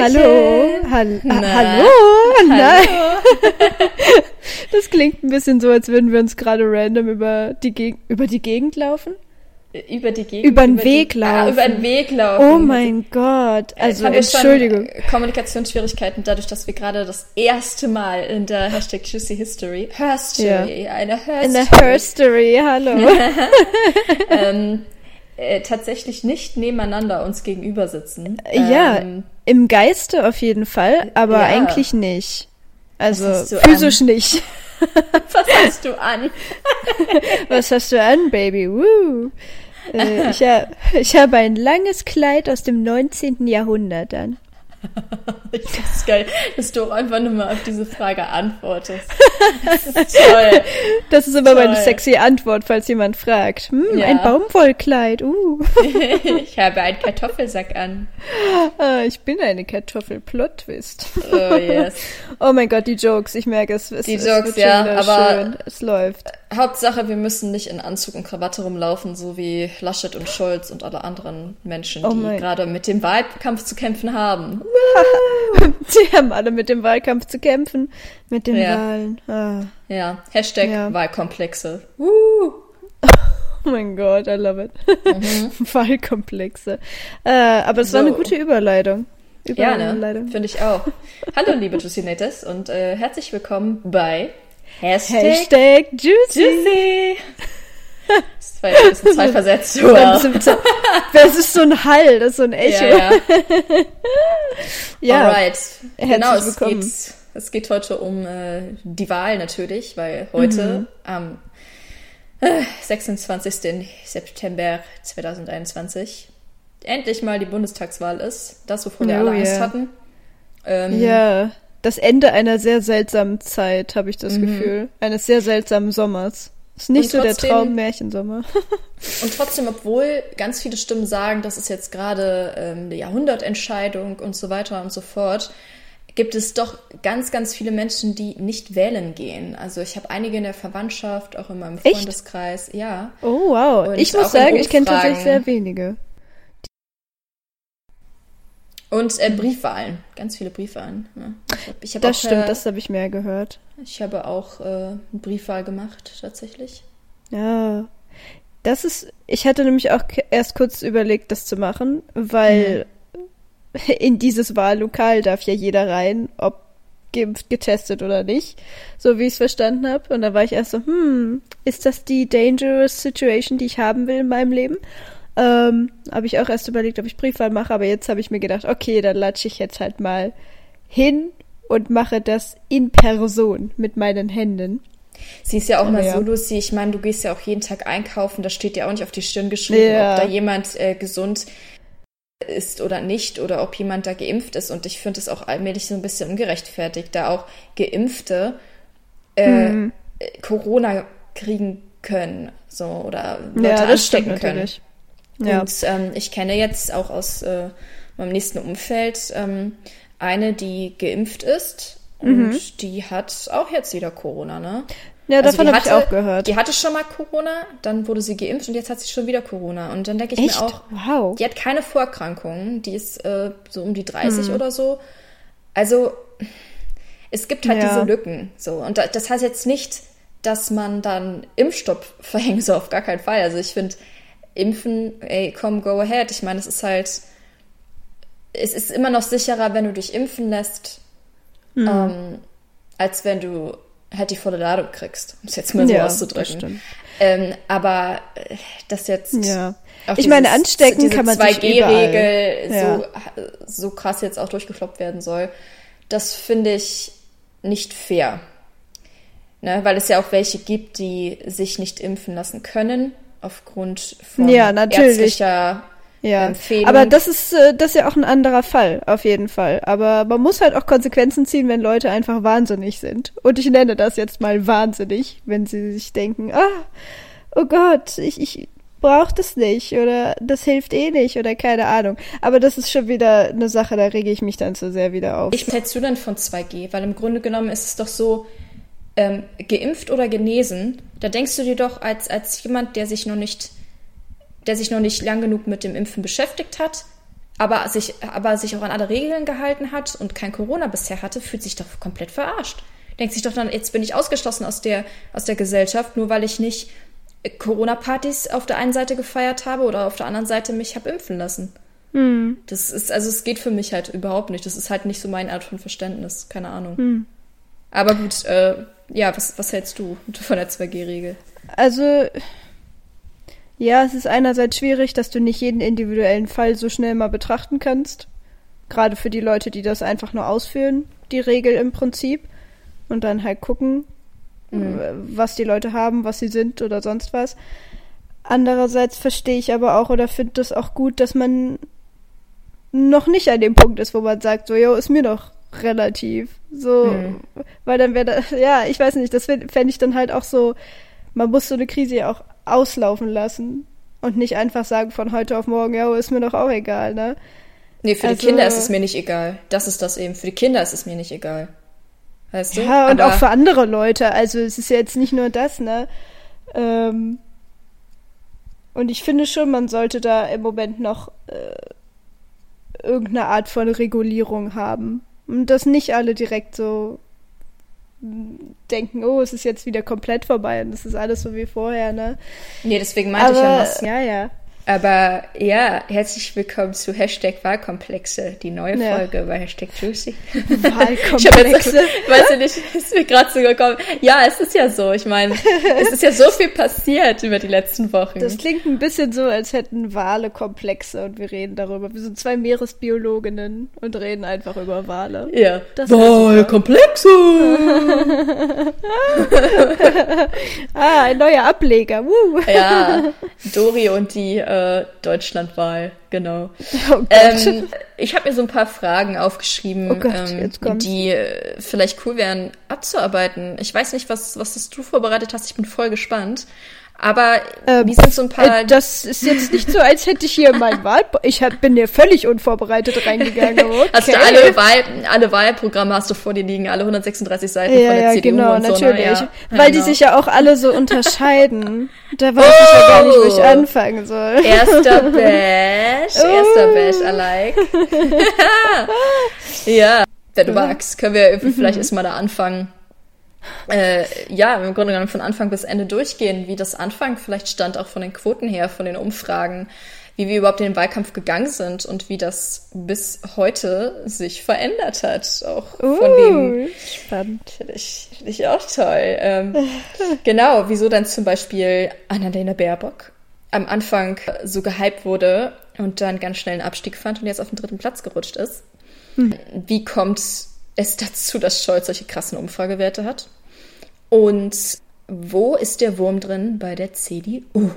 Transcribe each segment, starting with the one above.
Hallo, Hall Na, hallo, nein. Das klingt ein bisschen so, als würden wir uns gerade random über die, Geg über die Gegend laufen. Über die Gegend. Über den die- Weg Ah, laufen. über den Weg laufen. Oh mein Gott, also wir schon Entschuldigung. Kommunikationsschwierigkeiten dadurch, dass wir gerade das erste Mal in der Hashtag Juicy History, Herstory, eine In der Herstory, Herstory, hallo. ähm, äh, tatsächlich nicht nebeneinander uns gegenüber sitzen. Ja, Ähm, im Geiste auf jeden Fall, aber Ja. eigentlich nicht. Also physisch nicht. was hast du an? Was hast du an, Baby? Woo. Äh, ich, ha ich habe ein langes Kleid aus dem 19. Jahrhundert an. Ich find's geil, dass du einfach nur mal auf diese Frage antwortest. Das ist toll. Das ist immer meine Toll. sexy Antwort, falls jemand fragt. Hm, Ja. ein Baumwollkleid. Uh. Ich habe einen Kartoffelsack an. Ah, ich bin eine Kartoffel. Plot Twist. Oh yes. Oh mein Gott, die Jokes. Ich merke es. es Die es Jokes, ja, aber- schön. Es läuft. Hauptsache, wir müssen nicht in Anzug und Krawatte rumlaufen, so wie Laschet und Scholz und alle anderen Menschen, Oh die gerade mit dem Wahlkampf zu kämpfen haben. Sie haben alle mit dem Wahlkampf zu kämpfen. Mit den Ja. Wahlen. Ah. Ja, Hashtag Ja. Wahlkomplexe. Uh. Oh mein Gott, I love it. Mhm. Wahlkomplexe. Äh, aber es war eine So. gute Überleitung. Ja, ne? Überleitung. Finde ich auch. Hallo, liebe Juicinators und äh, herzlich willkommen bei Hashtag, Hashtag Juicy. Juicy. Das ein zeitversetzt. Wow. bisschen zu- Das ist so ein Hall, das ist so ein Echo. Ja, ja. Ja. Alright. Genau, es willkommen. geht, es geht heute um äh, die Wahl natürlich, weil heute Mhm. am äh, 26. September 2021 endlich mal die Bundestagswahl ist. Das, wovor wir Oh, alle Angst ja. hatten. Ähm, Ja, das Ende einer sehr seltsamen Zeit, habe ich das Mhm. Gefühl. Eines sehr seltsamen Sommers. Ist nicht Und so der trotzdem- Traum Märchensommer. Und trotzdem, obwohl ganz viele Stimmen sagen, das ist jetzt gerade ähm, eine Jahrhundertentscheidung und so weiter und so fort, gibt es doch ganz, ganz viele Menschen, die nicht wählen gehen. Also ich habe einige in der Verwandtschaft, auch in meinem Echt? Freundeskreis, ja. Oh, wow. Und ich muss sagen, ich kenne tatsächlich sehr wenige. Und äh, Briefwahlen, ganz viele Briefwahlen. Ne? Ich hab, ich hab Das auch, stimmt, äh, das habe ich mehr gehört. Ich habe auch äh, eine Briefwahl gemacht, tatsächlich. Ja. Das ist, ich hatte nämlich auch erst kurz überlegt, das zu machen, weil in dieses Wahllokal darf ja jeder rein, ob geimpft, getestet oder nicht, so wie ich es verstanden habe. Und da war ich erst so, hm, ist das die dangerous situation, die ich haben will in meinem Leben? Ähm, habe ich auch erst überlegt, ob ich Briefwahl mache, aber jetzt habe ich mir gedacht, okay, dann latsche ich jetzt halt mal hin und mache das in Person mit meinen Händen. Sie ist ja auch mal ja. so, Lucy. Ich meine, du gehst ja auch jeden Tag einkaufen. Da steht ja auch nicht auf die Stirn geschrieben, Ja. ob da jemand äh, gesund ist oder nicht oder ob jemand da geimpft ist. Und ich finde es auch allmählich so ein bisschen ungerechtfertigt, da auch Geimpfte äh, Hm. äh, Corona kriegen können so oder Leute ja, das stimmt anstecken können. natürlich. Ja. Und ähm, ich kenne jetzt auch aus äh, meinem nächsten Umfeld ähm, eine, die geimpft ist. Und Mhm. die hat auch jetzt wieder Corona, ne? Ja, Also davon die habe ich auch gehört. Die hatte schon mal Corona, dann wurde sie geimpft und jetzt hat sie schon wieder Corona. Und dann denke ich Echt? mir auch, wow. die hat keine Vorerkrankungen, die ist äh, so um die 30 Hm. oder so. Also es gibt halt Ja. diese Lücken. So. Und da, das heißt jetzt nicht, dass man dann Impfstopp verhängen soll, auf gar keinen Fall. Also ich finde, Impfen, ey, komm, go ahead. Ich meine, es ist halt, es ist immer noch sicherer, wenn du dich impfen lässt, Hm. ähm, als wenn du halt die volle Ladung kriegst, um es jetzt mal so Ja, das auszudrücken. stimmt. Ähm, aber äh, das jetzt. Ja. Ich meine, dieses- anstecken diese kann man sich 2G-Regel überall. so, so krass jetzt auch durchgekloppt werden soll, das finde ich nicht fair. Ne? Weil es ja auch welche gibt, die sich nicht impfen lassen können, aufgrund von Ja, natürlich. ärztlicher Ja, Empfehlung. aber das ist, äh, das ist ja auch ein anderer Fall, auf jeden Fall. Aber man muss halt auch Konsequenzen ziehen, wenn Leute einfach wahnsinnig sind. Und ich nenne das jetzt mal wahnsinnig, wenn sie sich denken, ah, oh Gott, ich, ich brauche das nicht oder das hilft eh nicht oder keine Ahnung. Aber das ist schon wieder eine Sache, da rege ich mich dann zu sehr wieder auf. Ich was hältst du denn von 2G? Weil im Grunde genommen ist es doch so, ähm, geimpft oder genesen, da denkst du dir doch als, als jemand, der sich noch nicht, der sich noch nicht lang genug mit dem Impfen beschäftigt hat, aber sich, aber sich auch an alle Regeln gehalten hat und kein Corona bisher hatte, fühlt sich doch komplett verarscht. Denkt sich doch dann, jetzt bin ich ausgeschlossen aus der, aus der Gesellschaft, nur weil ich nicht Corona-Partys auf der einen Seite gefeiert habe oder auf der anderen Seite mich habe impfen lassen. Hm. Das ist, also es geht für mich halt überhaupt nicht. Das ist halt nicht so meine Art von Verständnis. Keine Ahnung. Hm. Aber gut, äh, ja, was, was hältst du von der 2G-Regel? Also, ja, es ist einerseits schwierig, dass du nicht jeden individuellen Fall so schnell mal betrachten kannst. Gerade für die Leute, die das einfach nur ausführen, die Regel im Prinzip. Und dann halt gucken, mhm. was die Leute haben, was sie sind oder sonst was. Andererseits verstehe ich aber auch oder finde das auch gut, dass man noch nicht an dem Punkt ist, wo man sagt, so, jo, ist mir doch relativ. So, mhm. weil dann wäre das, ja, ich weiß nicht, das fände ich dann halt auch so, man muss so eine Krise ja auch auslaufen lassen und nicht einfach sagen von heute auf morgen, ja, ist mir doch auch egal, ne? Nee, für also, die Kinder ist es mir nicht egal. Das ist das eben. Für die Kinder ist es mir nicht egal. Weißt du? Ja, und Aber auch für andere Leute. Also es ist ja jetzt nicht nur das, ne? Ähm, und ich finde schon, man sollte da im Moment noch äh, irgendeine Art von Regulierung haben. Und dass nicht alle direkt so denken, oh, es ist jetzt wieder komplett vorbei und es ist alles so wie vorher, ne? Nee, deswegen meinte Aber, ich ja was. Ja, ja. Aber ja, herzlich willkommen zu Hashtag Wahlkomplexe, die neue ja. Folge bei Hashtag Juicy. Wahlkomplexe? ich weiß nicht, ist mir gerade so gekommen. Ja, es ist ja so. Ich meine, es ist ja so viel passiert über die letzten Wochen. Das klingt ein bisschen so, als hätten Wale Komplexe und wir reden darüber. Wir sind zwei Meeresbiologinnen und reden einfach über Wale. Ja. Wahlkomplexe! ah, ein neuer Ableger. Woo. Ja, Dori und die äh, äh, Deutschlandwahl, genau. Oh ähm, ich habe mir so ein paar Fragen aufgeschrieben, oh Gott, ähm, die äh, vielleicht cool wären abzuarbeiten. Ich weiß nicht, was, was du vorbereitet hast. Ich bin voll gespannt. Aber ähm, wie sind so ein paar. Äh, das ist jetzt nicht so, als hätte ich hier mein Wahl. Ich hab, bin hier völlig unvorbereitet reingegangen. Okay. Hast du alle, Wahl, alle Wahlprogramme hast du vor dir liegen, alle 136 Seiten ja, von der ja, CDU genau, und so. Ne? Natürlich. Ja, Weil genau. die sich ja auch alle so unterscheiden. Da weiß oh, ich ja gar nicht, wo ich oh! anfangen soll. Erster Bash. Oh. Erster Bash, I like. ja, wenn du magst, können wir mhm. vielleicht erstmal da anfangen äh, ja, im Grunde genommen von Anfang bis Ende durchgehen, wie das Anfang vielleicht stand, auch von den Quoten her, von den Umfragen, wie wir überhaupt in den Wahlkampf gegangen sind und wie das bis heute sich verändert hat. Auch uh, von dem. Spannend. Finde ich, find ich auch toll. Ähm, genau, wieso dann zum Beispiel Annalena Baerbock am Anfang so gehypt wurde und dann ganz schnell einen Abstieg fand und jetzt auf den dritten Platz gerutscht ist. Hm. Wie kommt es dazu, dass Scholz solche krassen Umfragewerte hat? Und wo ist der Wurm drin bei der CDU?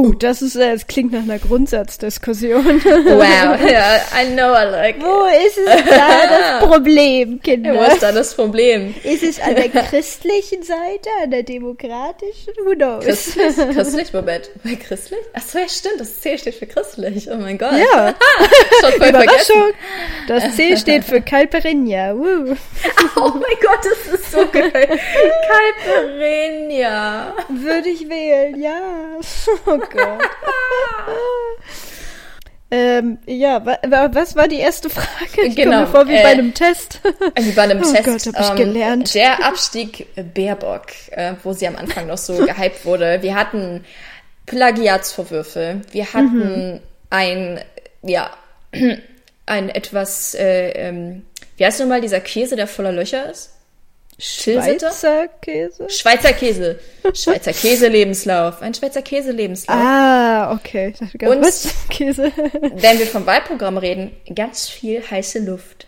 Oh, das ist, das klingt nach einer Grundsatzdiskussion. Wow, yeah, I know, I like. Wo ist es da das Problem, Kinder? Wo ist da das Problem? Ist es an der christlichen Seite, an der demokratischen? Who knows? Christlich? Christlich? Moment. Bei christlich? Achso, ja, stimmt. Das C steht für christlich. Oh mein Gott. Ja. Schon voll Überraschung. Das C steht für Calperinia. Woo. Oh mein Gott, das ist so geil. Calperinia. Würde ich wählen, ja. Oh Gott. ähm, ja, was war die erste Frage? Ich genau, komme vor wie äh, bei einem Test. Wie bei einem oh Test. Gott, hab ich ähm, gelernt. Der Abstieg Baerbock, äh, wo sie am Anfang noch so gehypt wurde. Wir hatten Plagiatsvorwürfe. Wir hatten mhm. ein, ja, ein etwas, äh, ähm, wie heißt nochmal dieser Käse, der voller Löcher ist? Schweizer Käse? Schweizer Käse. Schweizer Käse-Lebenslauf. Ein Schweizer Käse-Lebenslauf. Ah, okay. Und Käse. wenn wir vom Wahlprogramm reden, ganz viel heiße Luft.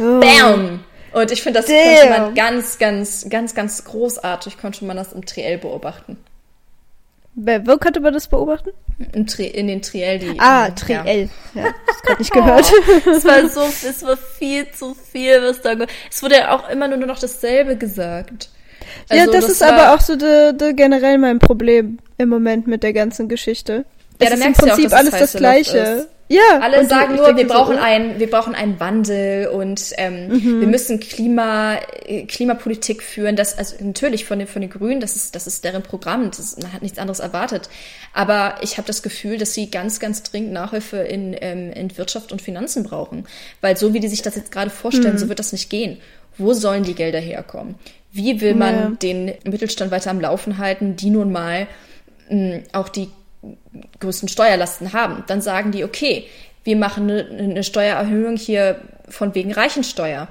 Oh. Bam! Und ich finde, das Damn. konnte man ganz, ganz, ganz, ganz großartig, konnte man das im Triell beobachten. Wo konnte man das beobachten? In, Tri in den Triell. Die, ah, Triell. Ja, ja das gerade nicht gehört. Oh, es war so, es war viel zu viel, was da, es wurde ja auch immer nur noch dasselbe gesagt. Also, ja, das, das ist aber auch so de, de generell mein Problem im Moment mit der ganzen Geschichte. Ja, es ist im Prinzip ja auch, alles das Gleiche. Ja. Alle sagen nur, wir brauchen so, einen, wir brauchen einen Wandel und ähm, mhm. wir müssen Klima, äh, Klimapolitik führen. Das, also natürlich von den, von den Grünen, das ist, das ist deren Programm. Das, man hat nichts anderes erwartet. Aber ich habe das Gefühl, dass sie ganz, ganz dringend Nachhilfe in, ähm, in Wirtschaft und Finanzen brauchen. Weil so wie die sich das jetzt gerade vorstellen, mhm. so wird das nicht gehen. Wo sollen die Gelder herkommen? Wie will man ja. den Mittelstand weiter am Laufen halten, die nun mal mh, auch die größten Steuerlasten haben. Dann sagen die, okay, wir machen eine, eine Steuererhöhung hier von wegen Reichensteuer.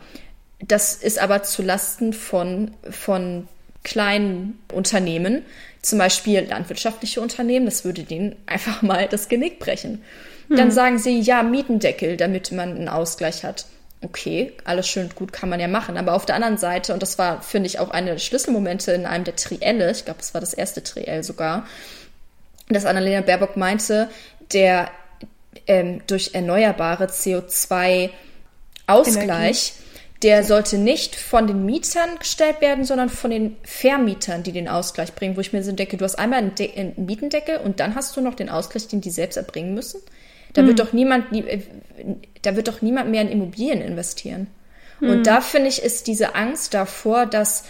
Das ist aber zu Lasten von, von kleinen Unternehmen, zum Beispiel landwirtschaftliche Unternehmen, das würde denen einfach mal das Genick brechen. Hm. Dann sagen sie, ja, Mietendeckel, damit man einen Ausgleich hat. Okay, alles schön und gut kann man ja machen. Aber auf der anderen Seite, und das war, finde ich, auch eine der Schlüsselmomente in einem der Trielle, ich glaube, es war das erste Triell sogar, dass Annalena Baerbock meinte, der ähm, durch erneuerbare CO2-Ausgleich, der sollte nicht von den Mietern gestellt werden, sondern von den Vermietern, die den Ausgleich bringen, wo ich mir so denke, du hast einmal einen, De einen Mietendeckel und dann hast du noch den Ausgleich, den die selbst erbringen müssen. Da hm. wird doch niemand, äh, da wird doch niemand mehr in Immobilien investieren. Hm. Und da finde ich, ist diese Angst davor, dass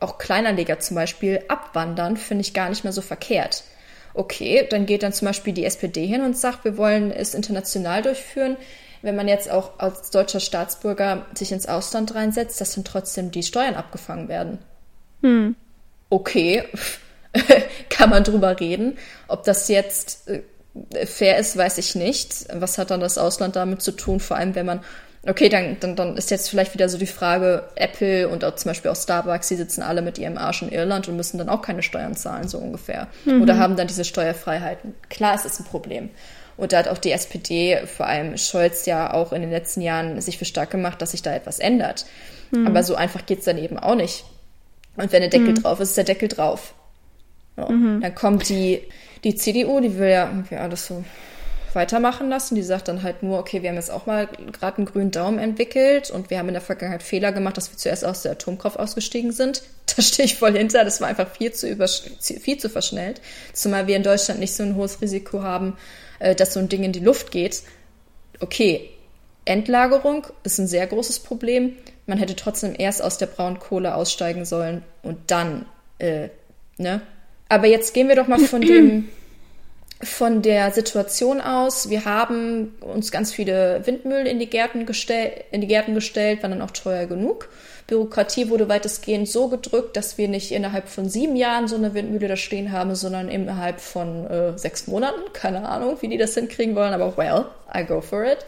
auch Kleinanleger zum Beispiel abwandern, finde ich gar nicht mehr so verkehrt. Okay, dann geht dann zum Beispiel die SPD hin und sagt, wir wollen es international durchführen. Wenn man jetzt auch als deutscher Staatsbürger sich ins Ausland reinsetzt, dass dann trotzdem die Steuern abgefangen werden. Hm. Okay, kann man drüber reden. Ob das jetzt äh, fair ist, weiß ich nicht. Was hat dann das Ausland damit zu tun? Vor allem, wenn man Okay, dann, dann, dann ist jetzt vielleicht wieder so die Frage, Apple und auch zum Beispiel auch Starbucks, die sitzen alle mit ihrem Arsch in Irland und müssen dann auch keine Steuern zahlen, so ungefähr. Mhm. Oder haben dann diese Steuerfreiheiten. Klar, es ist ein Problem. Und da hat auch die SPD, vor allem Scholz, ja auch in den letzten Jahren sich für stark gemacht, dass sich da etwas ändert. Mhm. Aber so einfach geht's dann eben auch nicht. Und wenn der Deckel mhm. drauf ist, ist der Deckel drauf. So. Mhm. Dann kommt die, die CDU, die will ja irgendwie alles so weitermachen lassen. Die sagt dann halt nur, okay, wir haben jetzt auch mal gerade einen grünen Daumen entwickelt und wir haben in der Vergangenheit Fehler gemacht, dass wir zuerst aus der Atomkraft ausgestiegen sind. Da stehe ich voll hinter. Das war einfach viel zu, viel zu verschnellt. Zumal wir in Deutschland nicht so ein hohes Risiko haben, äh, dass so ein Ding in die Luft geht. Okay, Endlagerung ist ein sehr großes Problem. Man hätte trotzdem erst aus der Braunkohle aussteigen sollen und dann, äh, ne? Aber jetzt gehen wir doch mal von dem von der Situation aus, wir haben uns ganz viele Windmühlen in die Gärten, gestell in die Gärten gestellt, waren dann auch teuer genug. Bürokratie wurde weitestgehend so gedrückt, dass wir nicht innerhalb von sieben Jahren so eine Windmühle da stehen haben, sondern innerhalb von äh, sechs Monaten. Keine Ahnung, wie die das hinkriegen wollen, aber well, I go for it.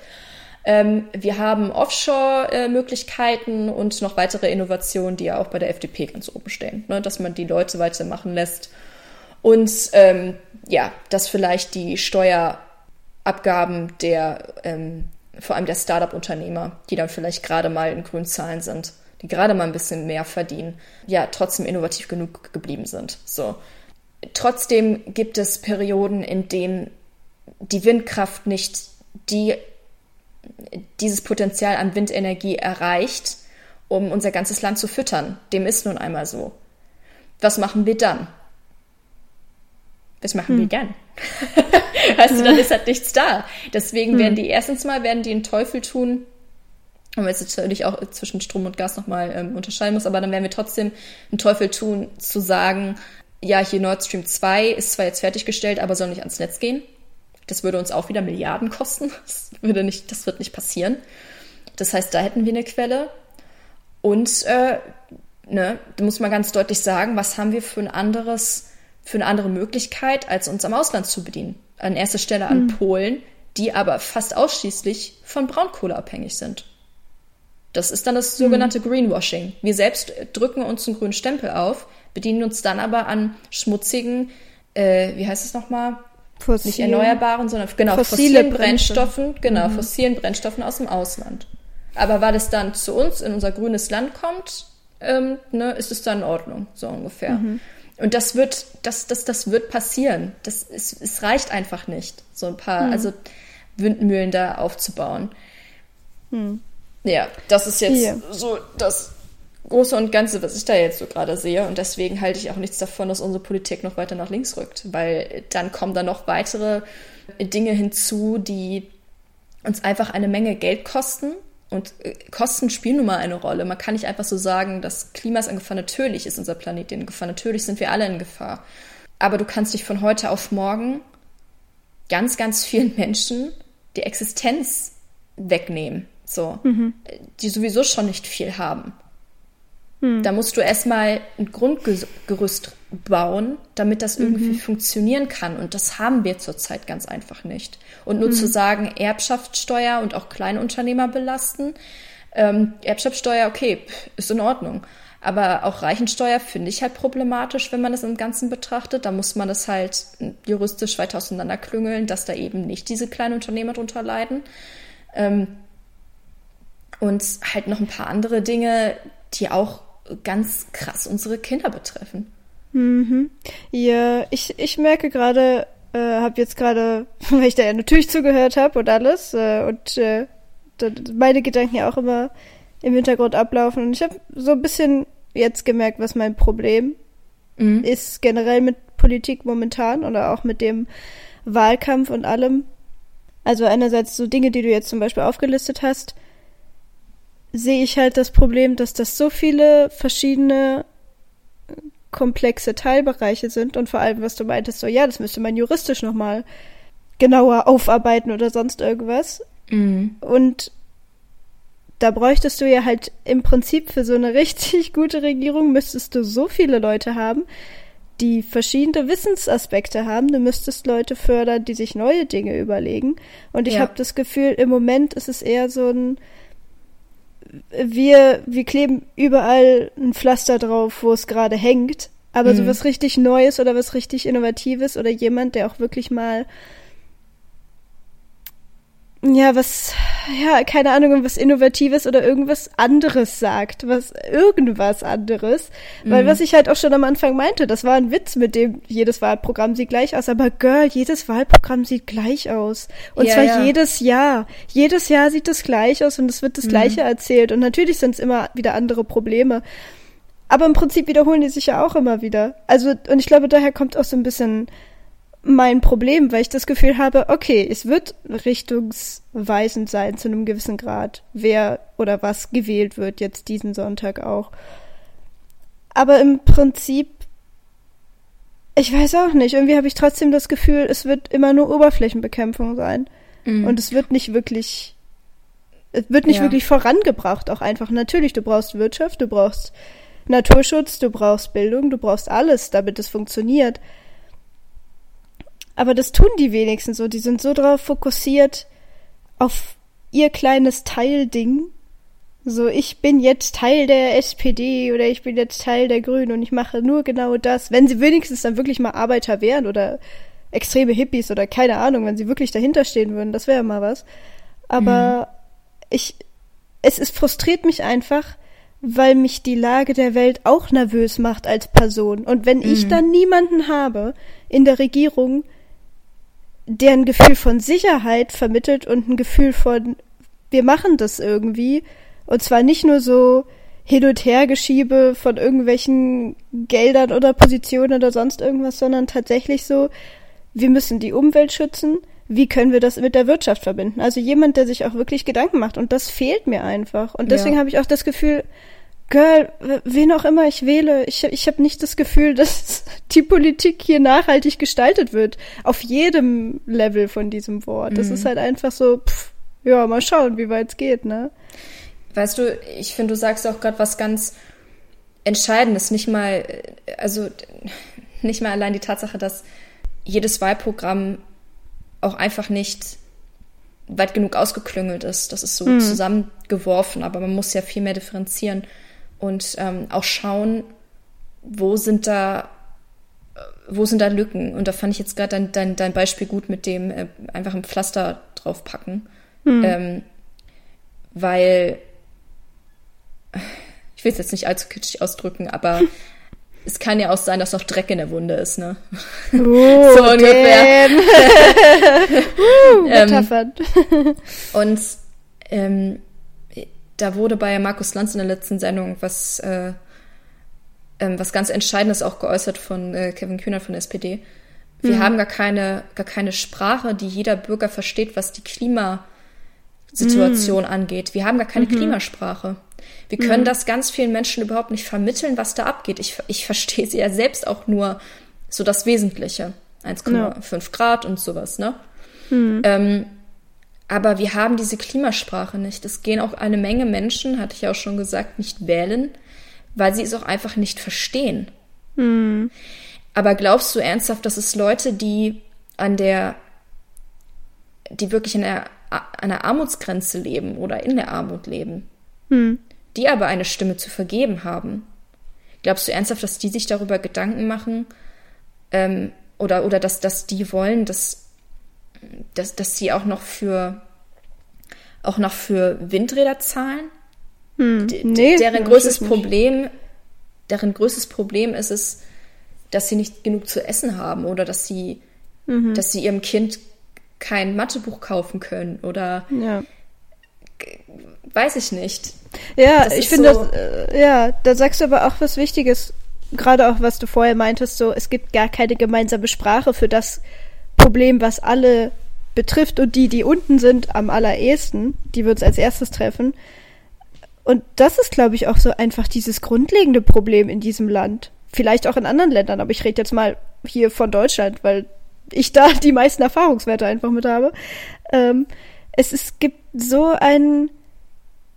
Ähm, wir haben Offshore-Möglichkeiten und noch weitere Innovationen, die ja auch bei der FDP ganz oben stehen, ne? dass man die Leute weitermachen lässt. Und ähm, ja, dass vielleicht die Steuerabgaben der, ähm, vor allem der Startup-Unternehmer, die dann vielleicht gerade mal in grünen Zahlen sind, die gerade mal ein bisschen mehr verdienen, ja, trotzdem innovativ genug geblieben sind. So. Trotzdem gibt es Perioden, in denen die Windkraft nicht die, dieses Potenzial an Windenergie erreicht, um unser ganzes Land zu füttern. Dem ist nun einmal so. Was machen wir dann? Das machen hm. wir gern. weißt du, dann ist halt nichts da. Deswegen hm. werden die erstens mal, werden die einen Teufel tun, wenn man jetzt natürlich auch zwischen Strom und Gas nochmal ähm, unterscheiden muss, aber dann werden wir trotzdem einen Teufel tun, zu sagen, ja, hier Nord Stream 2 ist zwar jetzt fertiggestellt, aber soll nicht ans Netz gehen. Das würde uns auch wieder Milliarden kosten. Das, würde nicht, das wird nicht passieren. Das heißt, da hätten wir eine Quelle. Und äh, ne, da muss man ganz deutlich sagen, was haben wir für ein anderes für eine andere Möglichkeit, als uns am Ausland zu bedienen. An erster Stelle an hm. Polen, die aber fast ausschließlich von Braunkohle abhängig sind. Das ist dann das sogenannte hm. Greenwashing. Wir selbst drücken uns einen grünen Stempel auf, bedienen uns dann aber an schmutzigen, äh, wie heißt es nochmal? Fossil. Nicht erneuerbaren, sondern genau, fossile fossilen Brennstoffen, genau, mhm. fossilen Brennstoffen aus dem Ausland. Aber weil es dann zu uns in unser grünes Land kommt, ähm, ne, ist es dann in Ordnung, so ungefähr. Mhm. Und das wird, das, das, das wird passieren. Das ist, es reicht einfach nicht, so ein paar, hm. also Windmühlen da aufzubauen. Hm. Ja, das ist jetzt Hier. so das Große und Ganze, was ich da jetzt so gerade sehe. Und deswegen halte ich auch nichts davon, dass unsere Politik noch weiter nach links rückt, weil dann kommen da noch weitere Dinge hinzu, die uns einfach eine Menge Geld kosten. Und äh, Kosten spielen nun mal eine Rolle. Man kann nicht einfach so sagen, das Klima ist in Gefahr. Natürlich ist unser Planet in Gefahr. Natürlich sind wir alle in Gefahr. Aber du kannst dich von heute auf morgen ganz, ganz vielen Menschen die Existenz wegnehmen. So, mhm. die sowieso schon nicht viel haben. Mhm. Da musst du erstmal ein Grundgerüst bauen, damit das irgendwie mhm. funktionieren kann. Und das haben wir zurzeit ganz einfach nicht. Und nur zu mhm. sagen, Erbschaftssteuer und auch Kleinunternehmer belasten, ähm, Erbschaftssteuer, okay, ist in Ordnung. Aber auch Reichensteuer finde ich halt problematisch, wenn man es im Ganzen betrachtet. Da muss man es halt juristisch weiter auseinanderklüngeln, dass da eben nicht diese kleinen Unternehmer drunter leiden. Ähm, und halt noch ein paar andere Dinge, die auch ganz krass unsere Kinder betreffen. Mhm. Ja, ich, ich merke gerade, äh, habe jetzt gerade, weil ich da ja natürlich zugehört habe und alles äh, und äh, meine Gedanken ja auch immer im Hintergrund ablaufen. Und ich habe so ein bisschen jetzt gemerkt, was mein Problem mhm. ist generell mit Politik momentan oder auch mit dem Wahlkampf und allem. Also einerseits so Dinge, die du jetzt zum Beispiel aufgelistet hast, sehe ich halt das Problem, dass das so viele verschiedene komplexe Teilbereiche sind und vor allem, was du meintest, so ja, das müsste man juristisch nochmal genauer aufarbeiten oder sonst irgendwas. Mhm. Und da bräuchtest du ja halt im Prinzip für so eine richtig gute Regierung müsstest du so viele Leute haben, die verschiedene Wissensaspekte haben. Du müsstest Leute fördern, die sich neue Dinge überlegen. Und ich ja. habe das Gefühl, im Moment ist es eher so ein wir, wir kleben überall ein Pflaster drauf, wo es gerade hängt. Aber mhm. so was richtig Neues oder was richtig Innovatives oder jemand, der auch wirklich mal ja, was, ja, keine Ahnung, was Innovatives oder irgendwas anderes sagt, was, irgendwas anderes. Mhm. Weil was ich halt auch schon am Anfang meinte, das war ein Witz, mit dem jedes Wahlprogramm sieht gleich aus, aber Girl, jedes Wahlprogramm sieht gleich aus. Und ja, zwar ja. jedes Jahr. Jedes Jahr sieht es gleich aus und es wird das mhm. Gleiche erzählt. Und natürlich sind es immer wieder andere Probleme. Aber im Prinzip wiederholen die sich ja auch immer wieder. Also, und ich glaube, daher kommt auch so ein bisschen, mein Problem, weil ich das Gefühl habe, okay, es wird richtungsweisend sein zu einem gewissen Grad, wer oder was gewählt wird jetzt diesen Sonntag auch. Aber im Prinzip, ich weiß auch nicht, irgendwie habe ich trotzdem das Gefühl, es wird immer nur Oberflächenbekämpfung sein. Mhm. Und es wird nicht wirklich, es wird nicht ja. wirklich vorangebracht, auch einfach. Natürlich, du brauchst Wirtschaft, du brauchst Naturschutz, du brauchst Bildung, du brauchst alles, damit es funktioniert. Aber das tun die wenigsten so. Die sind so darauf fokussiert auf ihr kleines Teilding. So, ich bin jetzt Teil der SPD oder ich bin jetzt Teil der Grünen und ich mache nur genau das. Wenn sie wenigstens dann wirklich mal Arbeiter wären oder extreme Hippies oder keine Ahnung, wenn sie wirklich dahinter stehen würden, das wäre mal was. Aber mhm. ich, es, es frustriert mich einfach, weil mich die Lage der Welt auch nervös macht als Person. Und wenn mhm. ich dann niemanden habe in der Regierung, der ein Gefühl von Sicherheit vermittelt und ein Gefühl von, wir machen das irgendwie. Und zwar nicht nur so hin und her geschiebe von irgendwelchen Geldern oder Positionen oder sonst irgendwas, sondern tatsächlich so, wir müssen die Umwelt schützen. Wie können wir das mit der Wirtschaft verbinden? Also jemand, der sich auch wirklich Gedanken macht. Und das fehlt mir einfach. Und deswegen ja. habe ich auch das Gefühl, Girl, wen auch immer ich wähle, ich, ich habe nicht das Gefühl, dass die Politik hier nachhaltig gestaltet wird. Auf jedem Level von diesem Wort. Das mhm. ist halt einfach so, pff, ja, mal schauen, wie weit es geht, ne? Weißt du, ich finde, du sagst auch gerade was ganz Entscheidendes. Nicht mal, also nicht mal allein die Tatsache, dass jedes Wahlprogramm auch einfach nicht weit genug ausgeklüngelt ist. Das ist so mhm. zusammengeworfen, aber man muss ja viel mehr differenzieren und ähm, auch schauen, wo sind da wo sind da Lücken? Und da fand ich jetzt gerade dein, dein, dein Beispiel gut mit dem äh, einfach ein Pflaster draufpacken. Mhm. Ähm, weil ich will es jetzt nicht allzu kitschig ausdrücken, aber es kann ja auch sein, dass noch Dreck in der Wunde ist, ne? Oh, so ungefähr. uh, ähm, und ähm, da wurde bei Markus Lanz in der letzten Sendung was, äh, ähm, was ganz Entscheidendes auch geäußert von äh, Kevin Kühner von der SPD. Wir mhm. haben gar keine, gar keine Sprache, die jeder Bürger versteht, was die Klima, Situation mm. angeht. Wir haben gar keine mhm. Klimasprache. Wir können mhm. das ganz vielen Menschen überhaupt nicht vermitteln, was da abgeht. Ich, ich verstehe sie ja selbst auch nur so das Wesentliche. 1,5 ja. Grad und sowas, ne? Mhm. Ähm, aber wir haben diese Klimasprache nicht. Es gehen auch eine Menge Menschen, hatte ich ja auch schon gesagt, nicht wählen, weil sie es auch einfach nicht verstehen. Mhm. Aber glaubst du ernsthaft, dass es Leute, die an der, die wirklich an der, an der Armutsgrenze leben oder in der Armut leben, mhm. die aber eine Stimme zu vergeben haben, glaubst du ernsthaft, dass die sich darüber Gedanken machen ähm, oder, oder dass, dass die wollen, dass, dass, dass sie auch noch für auch noch für Windräder zahlen? Hm, nee, deren größtes Problem, deren größtes Problem ist es, dass sie nicht genug zu essen haben oder dass sie, mhm. dass sie ihrem Kind kein Mathebuch kaufen können oder ja. weiß ich nicht. Ja, das ich finde, so äh, ja, da sagst du aber auch was Wichtiges, gerade auch was du vorher meintest, so es gibt gar keine gemeinsame Sprache für das Problem, was alle betrifft und die, die unten sind, am allerersten, die wird es als erstes treffen. Und das ist, glaube ich, auch so einfach dieses grundlegende Problem in diesem Land. Vielleicht auch in anderen Ländern, aber ich rede jetzt mal hier von Deutschland, weil ich da die meisten Erfahrungswerte einfach mit habe. Ähm, es, es gibt so einen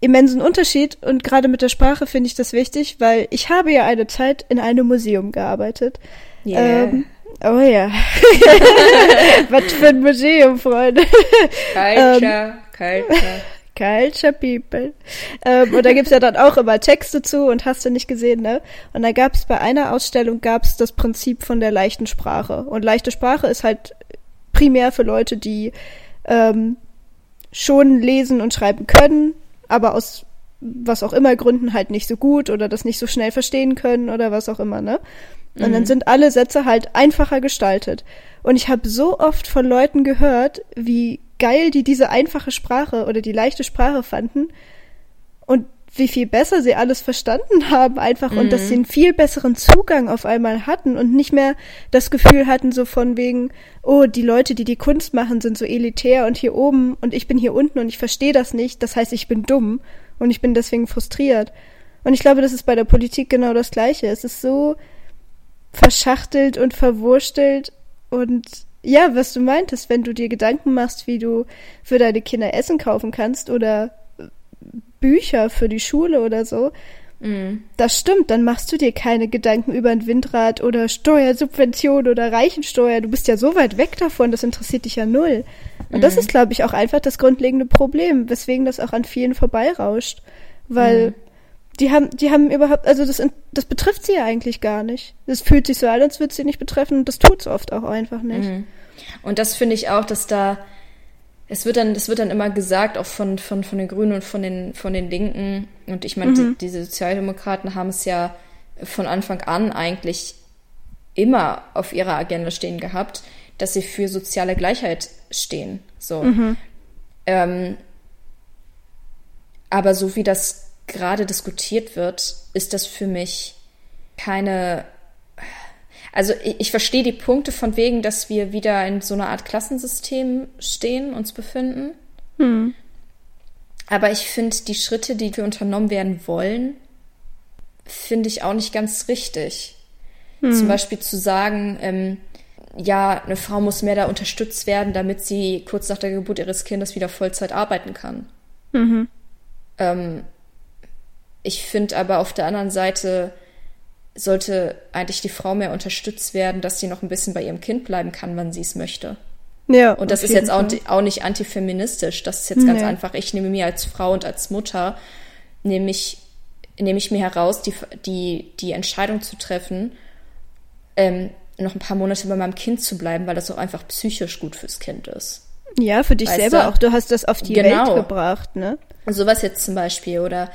immensen Unterschied und gerade mit der Sprache finde ich das wichtig, weil ich habe ja eine Zeit in einem Museum gearbeitet. Yeah. Ähm, oh ja. Was für ein Museum, Freunde. Culture, ähm, Culture. Culture People. Ähm, und da gibt's ja dann auch immer Texte zu und hast du nicht gesehen, ne? Und da gab's bei einer Ausstellung gab's das Prinzip von der leichten Sprache. Und leichte Sprache ist halt primär für Leute, die ähm, schon lesen und schreiben können, aber aus was auch immer Gründen halt nicht so gut oder das nicht so schnell verstehen können oder was auch immer, ne? Und mhm. dann sind alle Sätze halt einfacher gestaltet. Und ich habe so oft von Leuten gehört, wie geil die diese einfache Sprache oder die leichte Sprache fanden und wie viel besser sie alles verstanden haben einfach mhm. und dass mhm. sie einen viel besseren Zugang auf einmal hatten und nicht mehr das Gefühl hatten so von wegen, oh, die Leute, die die Kunst machen, sind so elitär und hier oben und ich bin hier unten und ich verstehe das nicht, das heißt, ich bin dumm und ich bin deswegen frustriert. Und ich glaube, das ist bei der Politik genau das Gleiche. Es ist so verschachtelt und verwurstelt und ja, was du meintest, wenn du dir Gedanken machst, wie du für deine Kinder Essen kaufen kannst oder Bücher für die Schule oder so, mm. das stimmt, dann machst du dir keine Gedanken über ein Windrad oder Steuersubvention oder Reichensteuer. Du bist ja so weit weg davon, das interessiert dich ja null. Und mm. das ist, glaube ich, auch einfach das grundlegende Problem, weswegen das auch an vielen vorbeirauscht. Weil mm. Die haben, die haben überhaupt, also das, das betrifft sie ja eigentlich gar nicht. Es fühlt sich so an, als würde sie nicht betreffen und das tut es oft auch einfach nicht. Mhm. Und das finde ich auch, dass da, es wird dann, das wird dann immer gesagt, auch von, von, von den Grünen und von den, von den Linken. Und ich meine, mhm. die, die Sozialdemokraten haben es ja von Anfang an eigentlich immer auf ihrer Agenda stehen gehabt, dass sie für soziale Gleichheit stehen. So. Mhm. Ähm, aber so wie das gerade diskutiert wird, ist das für mich keine also ich, ich verstehe die Punkte von wegen, dass wir wieder in so einer Art Klassensystem stehen, uns befinden. Hm. Aber ich finde die Schritte, die wir unternommen werden wollen, finde ich auch nicht ganz richtig. Hm. Zum Beispiel zu sagen, ähm, ja, eine Frau muss mehr da unterstützt werden, damit sie kurz nach der Geburt ihres Kindes wieder Vollzeit arbeiten kann. Mhm. Ähm, ich finde aber auf der anderen Seite, sollte eigentlich die Frau mehr unterstützt werden, dass sie noch ein bisschen bei ihrem Kind bleiben kann, wann sie es möchte. Ja. Und das ist jetzt auch, auch, nicht antifeministisch. Das ist jetzt ganz nee. einfach. Ich nehme mir als Frau und als Mutter, nehme ich, nehme ich mir heraus, die, die, die Entscheidung zu treffen, ähm, noch ein paar Monate bei meinem Kind zu bleiben, weil das auch einfach psychisch gut fürs Kind ist. Ja, für dich weißt selber du? auch. Du hast das auf die genau. Welt gebracht, ne? Sowas jetzt zum Beispiel. Oder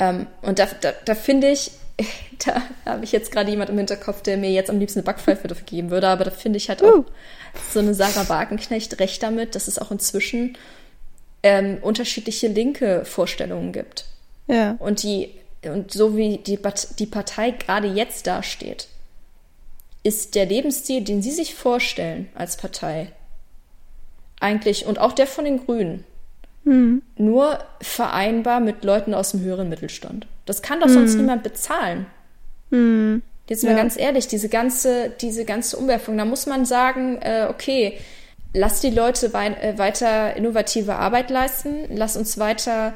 ähm, und da, da, da finde ich, da habe ich jetzt gerade jemand im Hinterkopf, der mir jetzt am liebsten eine Backpfeife dafür geben würde, aber da finde ich halt auch uh. so eine Sarah Wagenknecht recht damit, dass es auch inzwischen ähm, unterschiedliche linke Vorstellungen gibt. Ja. Und die, und so wie die, die Partei gerade jetzt dasteht, ist der Lebensstil, den sie sich vorstellen als Partei, eigentlich, und auch der von den Grünen, Hm. nur vereinbar mit Leuten aus dem höheren Mittelstand. Das kann doch sonst niemand bezahlen. Hm. Jetzt mal Ja. ganz ehrlich, diese ganze, diese ganze Umwerfung, da muss man sagen, äh, okay, lass die Leute wei äh, weiter innovative Arbeit leisten, lass uns weiter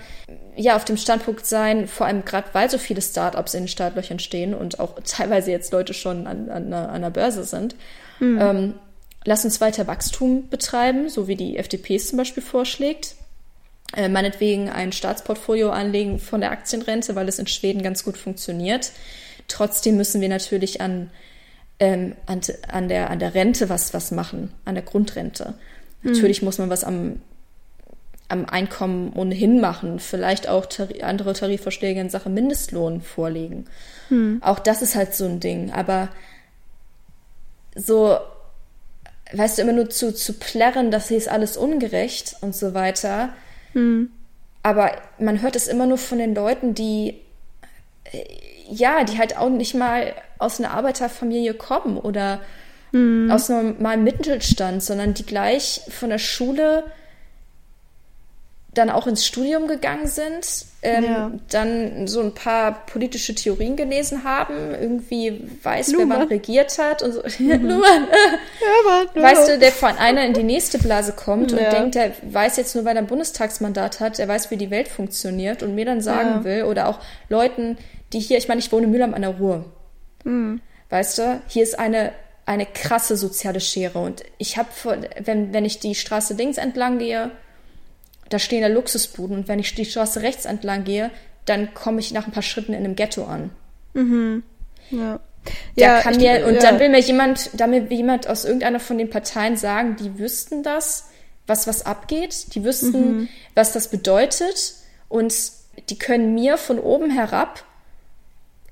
ja auf dem Standpunkt sein, vor allem gerade weil so viele Startups in den Startlöchern stehen und auch teilweise jetzt Leute schon an, an, einer- an der Börse sind. Ähm, lass uns weiter Wachstum betreiben, so wie die FDP es zum Beispiel vorschlägt. Äh, meinetwegen ein Staatsportfolio anlegen von der Aktienrente, weil es in Schweden ganz gut funktioniert. Trotzdem müssen wir natürlich an, ähm, an, an, der, an der Rente was, was machen, an der Grundrente. Natürlich muss man was am, am Einkommen ohnehin machen, vielleicht auch Tari andere Tarifvorschläge in Sachen Mindestlohn vorlegen. Auch das ist halt so ein Ding. Aber so, weißt du, immer nur zu, zu plärren, das hier ist alles ungerecht und so weiter. Aber man hört es immer nur von den Leuten, die, äh, ja, die halt auch nicht mal aus einer Arbeiterfamilie kommen oder aus einem normalen Mittelstand, sondern die gleich von der Schule dann auch ins Studium gegangen sind, ähm, Ja. dann so ein paar politische Theorien gelesen haben, irgendwie weiß, wer Luhmann. wann regiert hat und so. Luhmann, Ja, Weißt du, der von einer in die nächste Blase kommt und Ja. denkt, der weiß jetzt nur, weil er ein Bundestagsmandat hat, er weiß, wie die Welt funktioniert und mir dann sagen will, oder auch Leuten, die hier, ich meine, ich wohne in Mülheim an der Ruhr. Hm. Weißt du, hier ist eine, eine krasse soziale Schere und ich habe, wenn, wenn ich die Straße links entlang gehe, da stehen da Luxusbuden und wenn ich die Straße rechts entlang gehe, dann komme ich nach ein paar Schritten in einem Ghetto an. Ja. Da kann ich- mir, und ja. dann will mir jemand, da mir jemand aus irgendeiner von den Parteien sagen, die wüssten das, was was abgeht, die wüssten, Mhm. was das bedeutet und die können mir von oben herab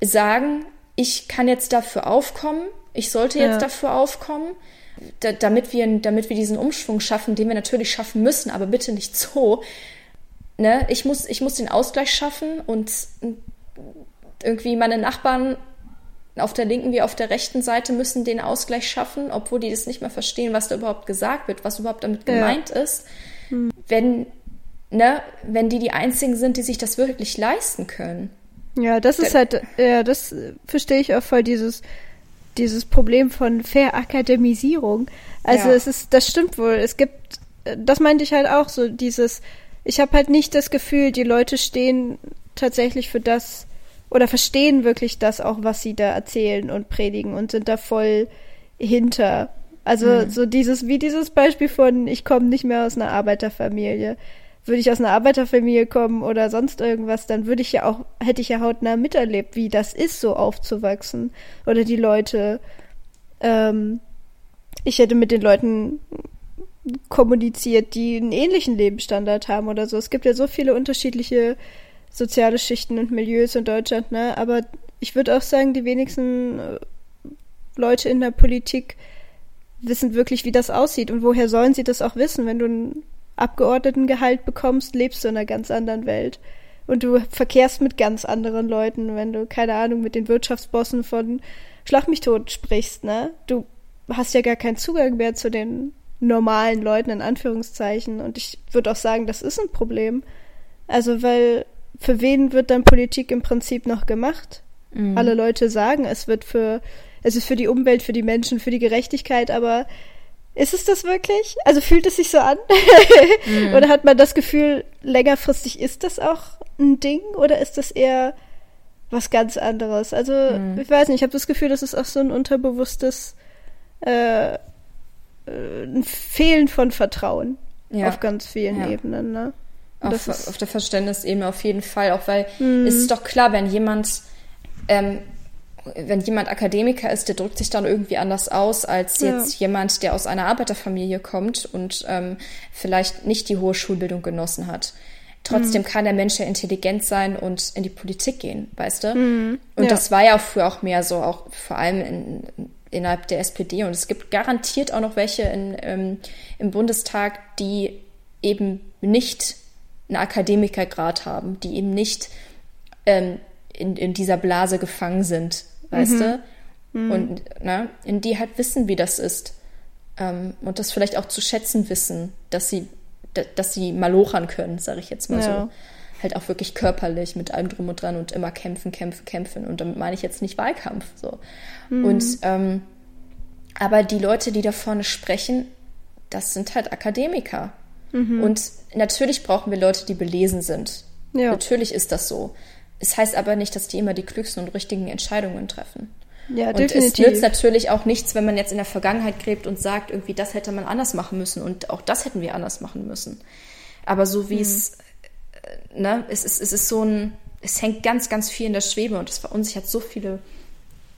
sagen, ich kann jetzt dafür aufkommen, ich sollte jetzt Ja. dafür aufkommen, da, damit wir, damit wir diesen Umschwung schaffen, den wir natürlich schaffen müssen, aber bitte nicht so. Ne? Ich muss, ich muss den Ausgleich schaffen und irgendwie meine Nachbarn auf der linken wie auf der rechten Seite müssen den Ausgleich schaffen, obwohl die das nicht mehr verstehen, was da überhaupt gesagt wird, was überhaupt damit Ja. gemeint ist. Wenn, ne, wenn die die einzigen sind, die sich das wirklich leisten können. Ja, das ist halt, ja, das verstehe ich auch voll, dieses, dieses Problem von Verakademisierung. Also Ja. es ist, das stimmt wohl. Es gibt, das meinte ich halt auch so, dieses, ich habe halt nicht das Gefühl, die Leute stehen tatsächlich für das oder verstehen wirklich das auch, was sie da erzählen und predigen und sind da voll hinter. Also so dieses, wie dieses Beispiel von, ich komme nicht mehr aus einer Arbeiterfamilie. Würde ich aus einer Arbeiterfamilie kommen oder sonst irgendwas, dann würde ich ja auch, hätte ich ja hautnah miterlebt, wie das ist, so aufzuwachsen. Oder die Leute, ähm, ich hätte mit den Leuten kommuniziert, die einen ähnlichen Lebensstandard haben oder so. Es gibt ja so viele unterschiedliche soziale Schichten und Milieus in Deutschland, ne? Aber ich würde auch sagen, die wenigsten äh, Leute in der Politik wissen wirklich, wie das aussieht. Und woher sollen sie das auch wissen? Wenn du Abgeordnetengehalt bekommst, lebst du in einer ganz anderen Welt. Und du verkehrst mit ganz anderen Leuten, wenn du, keine Ahnung, mit den Wirtschaftsbossen von Schlag mich tot sprichst, ne? Du hast ja gar keinen Zugang mehr zu den normalen Leuten, in Anführungszeichen. Und ich würde auch sagen, das ist ein Problem. Also, weil für wen wird dann Politik im Prinzip noch gemacht? Alle Leute sagen, es wird für, es ist für die Umwelt, für die Menschen, für die Gerechtigkeit, aber ist es das wirklich? Also fühlt es sich so an? Oder hat man das Gefühl, längerfristig ist das auch ein Ding oder ist das eher was ganz anderes? Also, ich weiß nicht, ich habe das Gefühl, das ist auch so ein unterbewusstes äh, äh, ein Fehlen von Vertrauen Ja. auf ganz vielen Ja. Ebenen, ne? Und Auf, das ist, auf der Verständnisebene auf jeden Fall, auch weil es ist doch klar, wenn jemand, ähm, wenn jemand Akademiker ist, der drückt sich dann irgendwie anders aus als Ja. jetzt jemand, der aus einer Arbeiterfamilie kommt und ähm, vielleicht nicht die hohe Schulbildung genossen hat. Trotzdem kann der Mensch ja intelligent sein und in die Politik gehen, weißt du? Und Ja. das war ja früher auch mehr so, auch vor allem in, innerhalb der SPD. Und es gibt garantiert auch noch welche in, ähm, im Bundestag, die eben nicht einen Akademikergrad haben, die eben nicht ähm, in, in dieser Blase gefangen sind, weißt du? Und ne, in die halt wissen, wie das ist. Ähm, und das vielleicht auch zu schätzen wissen, dass sie dass sie malochern können, sage ich jetzt mal Ja. so. Halt auch wirklich körperlich mit allem drum und dran und immer kämpfen, kämpfen, kämpfen. Und damit meine ich jetzt nicht Wahlkampf. So. Und ähm, aber die Leute, die da vorne sprechen, das sind halt Akademiker. Und natürlich brauchen wir Leute, die belesen sind. Ja. Natürlich ist das so. Es heißt aber nicht, dass die immer die klügsten und richtigen Entscheidungen treffen. Ja, Und es definitiv. nützt natürlich auch nichts, wenn man jetzt in der Vergangenheit gräbt und sagt, irgendwie das hätte man anders machen müssen und auch das hätten wir anders machen müssen. Aber so wie es, äh, ne, es ist, es ist so ein, es hängt ganz, ganz viel in der Schwebe und es verunsichert so viele,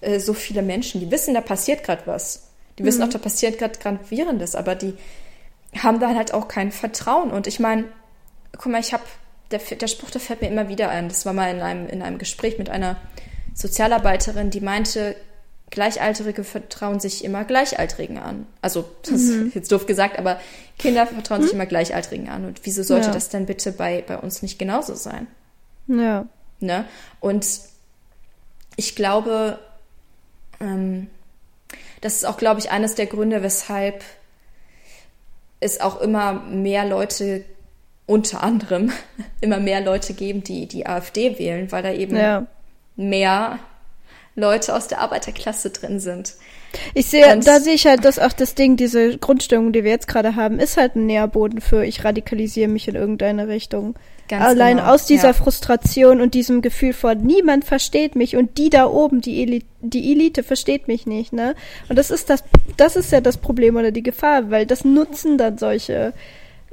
äh, so viele Menschen, die wissen, da passiert gerade was. Die wissen auch, da passiert gerade Gravierendes, aber die haben da halt auch kein Vertrauen. Und ich meine, guck mal, ich habe, der, der Spruch, der fällt mir immer wieder ein. Das war mal in einem, in einem Gespräch mit einer Sozialarbeiterin, die meinte, Gleichaltrige vertrauen sich immer Gleichaltrigen an. Also, das ist jetzt doof gesagt, aber Kinder vertrauen sich immer Gleichaltrigen an. Und wieso sollte Ja. das denn bitte bei, bei uns nicht genauso sein? ja. Ne? Und ich glaube, ähm, das ist auch, glaube ich, eines der Gründe, weshalb es auch immer mehr Leute, unter anderem, immer mehr Leute geben, die die AfD wählen, weil da eben ja. mehr Leute aus der Arbeiterklasse drin sind. Ich sehe, Und- da sehe ich halt, dass auch das Ding, diese Grundstimmung, die wir jetzt gerade haben, ist halt ein Nährboden für ich radikalisiere mich in irgendeine Richtung. Ganz Allein genau, aus dieser ja. Frustration und diesem Gefühl von niemand versteht mich und die da oben, die Elite, die Elite versteht mich nicht, ne? Und das ist das, das ist ja das Problem oder die Gefahr, weil das nutzen dann solche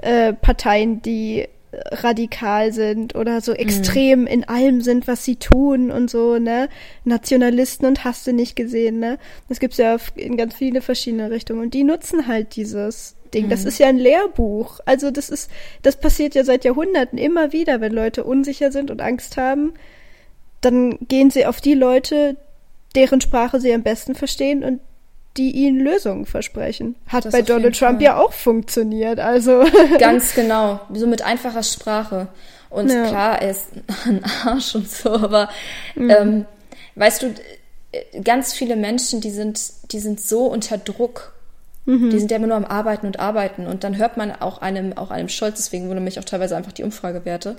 äh, Parteien, die radikal sind oder Mhm. so extrem in allem sind, was sie tun und so, ne? Nationalisten und hast du nicht gesehen, ne? Das gibt's ja in ganz viele verschiedene Richtungen und die nutzen halt dieses Ding. Mhm. Das ist ja ein Lehrbuch. Also das ist, das passiert ja seit Jahrhunderten immer wieder, wenn Leute unsicher sind und Angst haben, dann gehen sie auf die Leute, deren Sprache sie am besten verstehen und die ihnen Lösungen versprechen. Hat Das bei Donald Trump Fall. ja auch funktioniert. Also Ganz genau, so mit einfacher Sprache. Und Ja. klar, er ist ein Arsch und so, aber ähm, weißt du, äh, ganz viele Menschen, die sind, die sind so unter Druck. Die sind ja immer nur am Arbeiten und Arbeiten. Und dann hört man auch einem, auch einem Scholz, deswegen wundern mich auch teilweise einfach die Umfragewerte,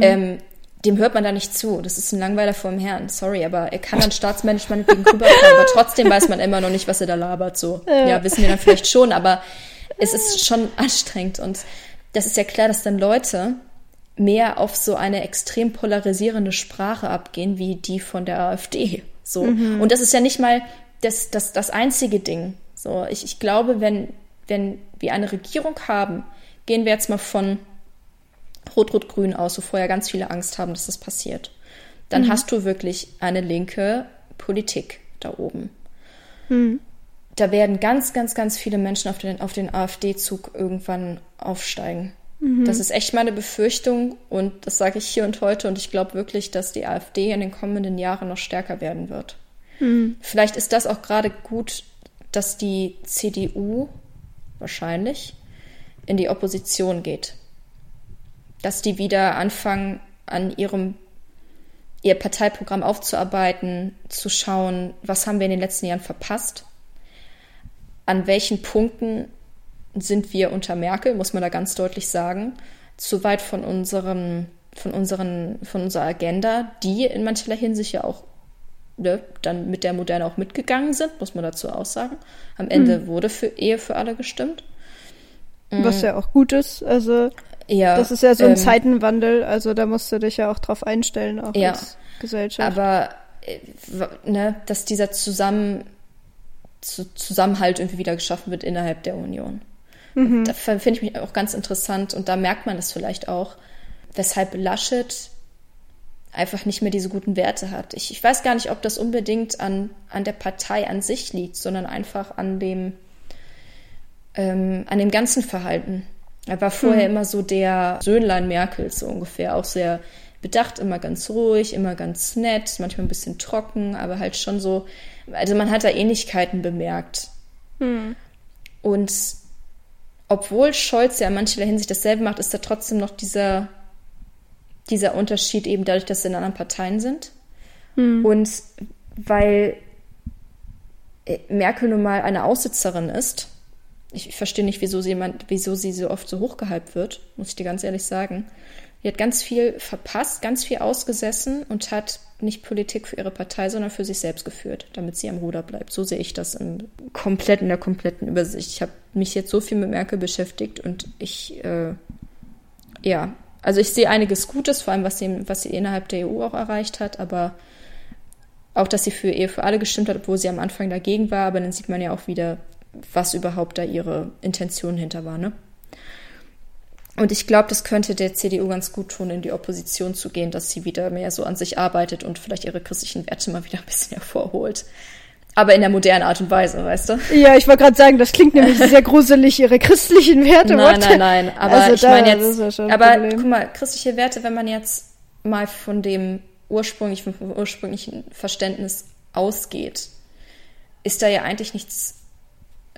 ähm, dem hört man da nicht zu. Das ist ein Langweiler vor dem Herrn. Sorry, aber er kann dann Staatsmanagement wegen rüberkommen, aber trotzdem weiß man immer noch nicht, was er da labert. So, ja, wissen wir dann vielleicht schon, aber es ist schon anstrengend. Und das ist ja klar, dass dann Leute mehr auf so eine extrem polarisierende Sprache abgehen, wie die von der AfD. So. Und das ist ja nicht mal das, das, das einzige Ding. So, ich, ich glaube, wenn, wenn wir eine Regierung haben, gehen wir jetzt mal von Rot-Rot-Grün aus, wo vorher ganz viele Angst haben, dass das passiert. Dann hast du wirklich eine linke Politik da oben. Da werden ganz, ganz, ganz viele Menschen auf den, auf den AfD-Zug irgendwann aufsteigen. Das ist echt meine Befürchtung und das sage ich hier und heute und ich glaube wirklich, dass die AfD in den kommenden Jahren noch stärker werden wird. Vielleicht ist das auch gerade gut, dass die CDU wahrscheinlich in die Opposition geht. Dass die wieder anfangen, an ihrem ihr Parteiprogramm aufzuarbeiten, zu schauen, was haben wir in den letzten Jahren verpasst, an welchen Punkten sind wir unter Merkel, muss man da ganz deutlich sagen, zu weit von unserem, von unseren, von unserer Agenda, die in mancherlei Hinsicht ja auch ne, dann mit der Moderne auch mitgegangen sind, muss man dazu auch sagen. Am Ende wurde für Ehe für alle gestimmt. was ja auch gut ist. Also Ja, das ist ja so ein ähm, Zeitenwandel. Also da musst du dich ja auch drauf einstellen, auch Ja. als Gesellschaft. Aber äh, ne, dass dieser Zusammen, zu, Zusammenhalt irgendwie wieder geschaffen wird innerhalb der Union. Da f- finde ich mich auch ganz interessant und da merkt man das vielleicht auch, weshalb Laschet einfach nicht mehr diese guten Werte hat. Ich, ich weiß gar nicht, ob das unbedingt an, an der Partei an sich liegt, sondern einfach an dem, ähm, an dem ganzen Verhalten. Er war vorher immer so der Söhnlein Merkels, so ungefähr, auch sehr bedacht, immer ganz ruhig, immer ganz nett, manchmal ein bisschen trocken, aber halt schon so, also man hat da Ähnlichkeiten bemerkt. Und obwohl Scholz ja in mancherlei Hinsicht dasselbe macht, ist da trotzdem noch dieser, dieser Unterschied eben dadurch, dass sie in anderen Parteien sind. Und weil äh, Merkel nun mal eine Aussitzerin ist Ich, verstehe nicht, wieso sie, jemand, wieso sie so oft so hochgehypt wird, muss ich dir ganz ehrlich sagen. Die hat ganz viel verpasst, ganz viel ausgesessen und hat nicht Politik für ihre Partei, sondern für sich selbst geführt, damit sie am Ruder bleibt. So sehe ich das im komplett, in der kompletten Übersicht. Ich habe mich jetzt so viel mit Merkel beschäftigt und ich, äh, ja, also ich sehe einiges Gutes, vor allem was sie, was sie innerhalb der EU auch erreicht hat, aber auch, dass sie für Ehe für alle gestimmt hat, obwohl sie am Anfang dagegen war, aber dann sieht man ja auch wieder, was überhaupt da ihre Intention hinter war, ne? Und ich glaube, das könnte der CDU ganz gut tun, in die Opposition zu gehen, dass sie wieder mehr so an sich arbeitet und vielleicht ihre christlichen Werte mal wieder ein bisschen hervorholt. Aber in der modernen Art und Weise, weißt du? Ja, ich wollte gerade sagen, das klingt nämlich sehr gruselig, ihre christlichen Werte. Nein, nein, nein. Aber also ich meine jetzt, ja aber guck mal, christliche Werte, wenn man jetzt mal von dem ursprünglichen, vom ursprünglichen Verständnis ausgeht, ist da ja eigentlich nichts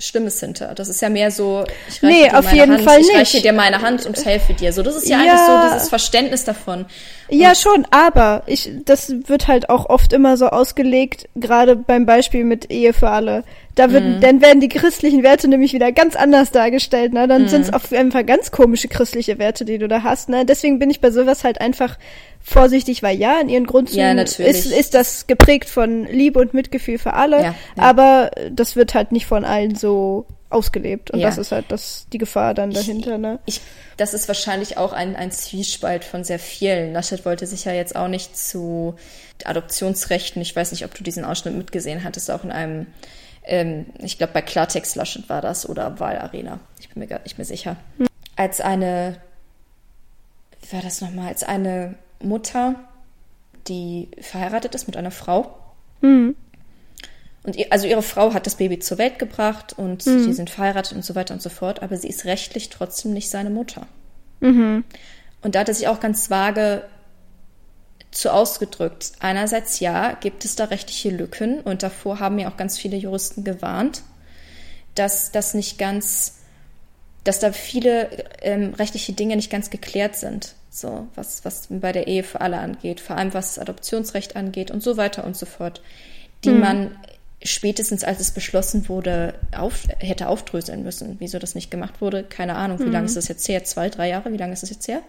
Schlimmes hinter. Das ist ja mehr so, ich reiche nee, dir auf meine jeden Hand, Fall ich nicht. reiche dir meine Hand und helfe dir. So, das ist ja, ja eigentlich so dieses Verständnis davon. Ja, schon, aber ich, das wird halt auch oft immer so ausgelegt, gerade beim Beispiel mit Ehe für alle. Da wird, mhm. dann werden die christlichen Werte nämlich wieder ganz anders dargestellt, ne? Dann mhm. sind es auf jeden Fall ganz komische christliche Werte, die du da hast, ne? Deswegen bin ich bei sowas halt einfach vorsichtig, weil ja, in ihren Grundzügen ja, ist, ist das geprägt von Liebe und Mitgefühl für alle, ja, ja. aber das wird halt nicht von allen so ausgelebt. Und das ist halt das, die Gefahr dann dahinter, ich, ne? Ich, das ist wahrscheinlich auch ein, ein Zwiespalt von sehr vielen. Laschet wollte sich ja jetzt auch nicht zu Adoptionsrechten, ich weiß nicht, ob du diesen Ausschnitt mitgesehen hattest, auch in einem ähm, ich glaube bei Klartext Laschet war das oder Wahlarena. Ich bin mir gar nicht mehr sicher. Hm. Als eine, wie war das nochmal, als eine Mutter, die verheiratet ist mit einer Frau. Mhm. Und ihr, also ihre Frau hat das Baby zur Welt gebracht und mhm. die sind verheiratet und so weiter und so fort, aber sie ist rechtlich trotzdem nicht seine Mutter. Mhm. Und da hat er sich auch ganz vage zu ausgedrückt. Einerseits ja, gibt es da rechtliche Lücken und davor haben ja auch ganz viele Juristen gewarnt, dass das nicht ganz, dass da viele ähm, rechtliche Dinge nicht ganz geklärt sind. So, was, was bei der Ehe für alle angeht, vor allem was Adoptionsrecht angeht und so weiter und so fort, die mhm. man spätestens als es beschlossen wurde, auf, hätte aufdröseln müssen. Wieso das nicht gemacht wurde, keine Ahnung. Wie mhm. lange ist das jetzt her? Zwei, drei Jahre? Wie lange ist das jetzt her?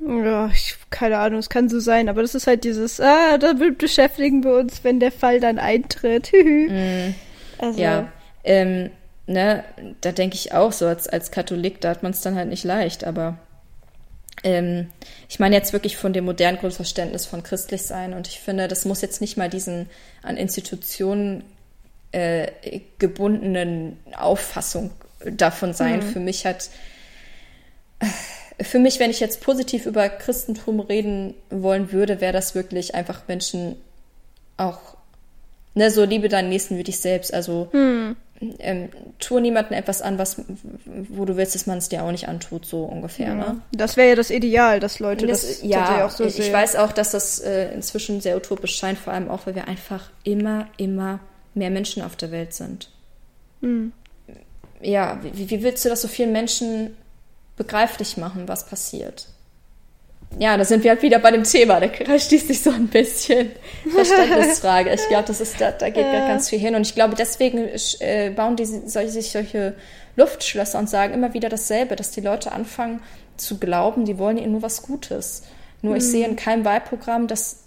Ja, ich, keine Ahnung, es kann so sein, aber das ist halt dieses, ah, da beschäftigen wir uns, wenn der Fall dann eintritt. mm, also. Ja, ähm, ne, da denke ich auch so, als, als Katholik, da hat man es dann halt nicht leicht, aber ähm, ich meine jetzt wirklich von dem modernen Grundverständnis von christlich sein und ich finde, das muss jetzt nicht mal diesen an Institutionen äh, gebundenen Auffassung davon sein. Mhm. Für mich hat für mich, wenn ich jetzt positiv über Christentum reden wollen würde, wäre das wirklich einfach Menschen auch, ne, so liebe deinen Nächsten wie dich selbst. Also hm. ähm, tue niemandem etwas an, was, wo du willst, dass man es dir auch nicht antut, so ungefähr. Ja. Ne? Das wäre ja das Ideal, dass Leute das, das ja auch so ich, sehen. Ich weiß auch, dass das äh, inzwischen sehr utopisch scheint, vor allem auch, weil wir einfach immer, immer mehr Menschen auf der Welt sind. Hm. Ja, wie, wie willst du das so vielen Menschen begreiflich machen, was passiert. Ja, da sind wir halt wieder bei dem Thema. Da schließt sich so ein bisschen Verständnisfrage. Ich glaube, das ist da, da geht ja. ganz viel hin. Und ich glaube, deswegen äh, bauen die solche, sich solche Luftschlösser und sagen immer wieder dasselbe, dass die Leute anfangen zu glauben, die wollen ihnen nur was Gutes. Nur mhm. ich sehe in keinem Wahlprogramm, dass,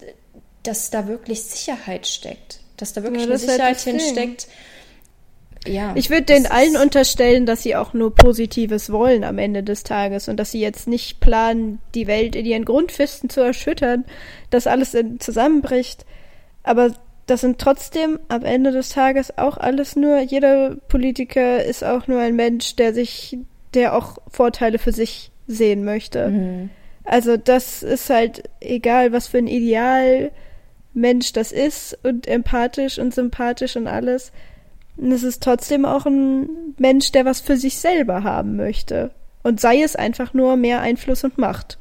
dass da wirklich Sicherheit steckt. Dass da wirklich ja, eine Sicherheit hinsteckt. Ja, ich würde den allen unterstellen, dass sie auch nur Positives wollen am Ende des Tages und dass sie jetzt nicht planen, die Welt in ihren Grundfesten zu erschüttern, dass alles zusammenbricht. Aber das sind trotzdem am Ende des Tages auch alles nur, jeder Politiker ist auch nur ein Mensch, der sich, der auch Vorteile für sich sehen möchte. Mhm. Also das ist halt egal, was für ein Ideal Mensch das ist und empathisch und sympathisch und alles und es ist trotzdem auch ein Mensch, der was für sich selber haben möchte. Und sei es einfach nur mehr Einfluss und Macht.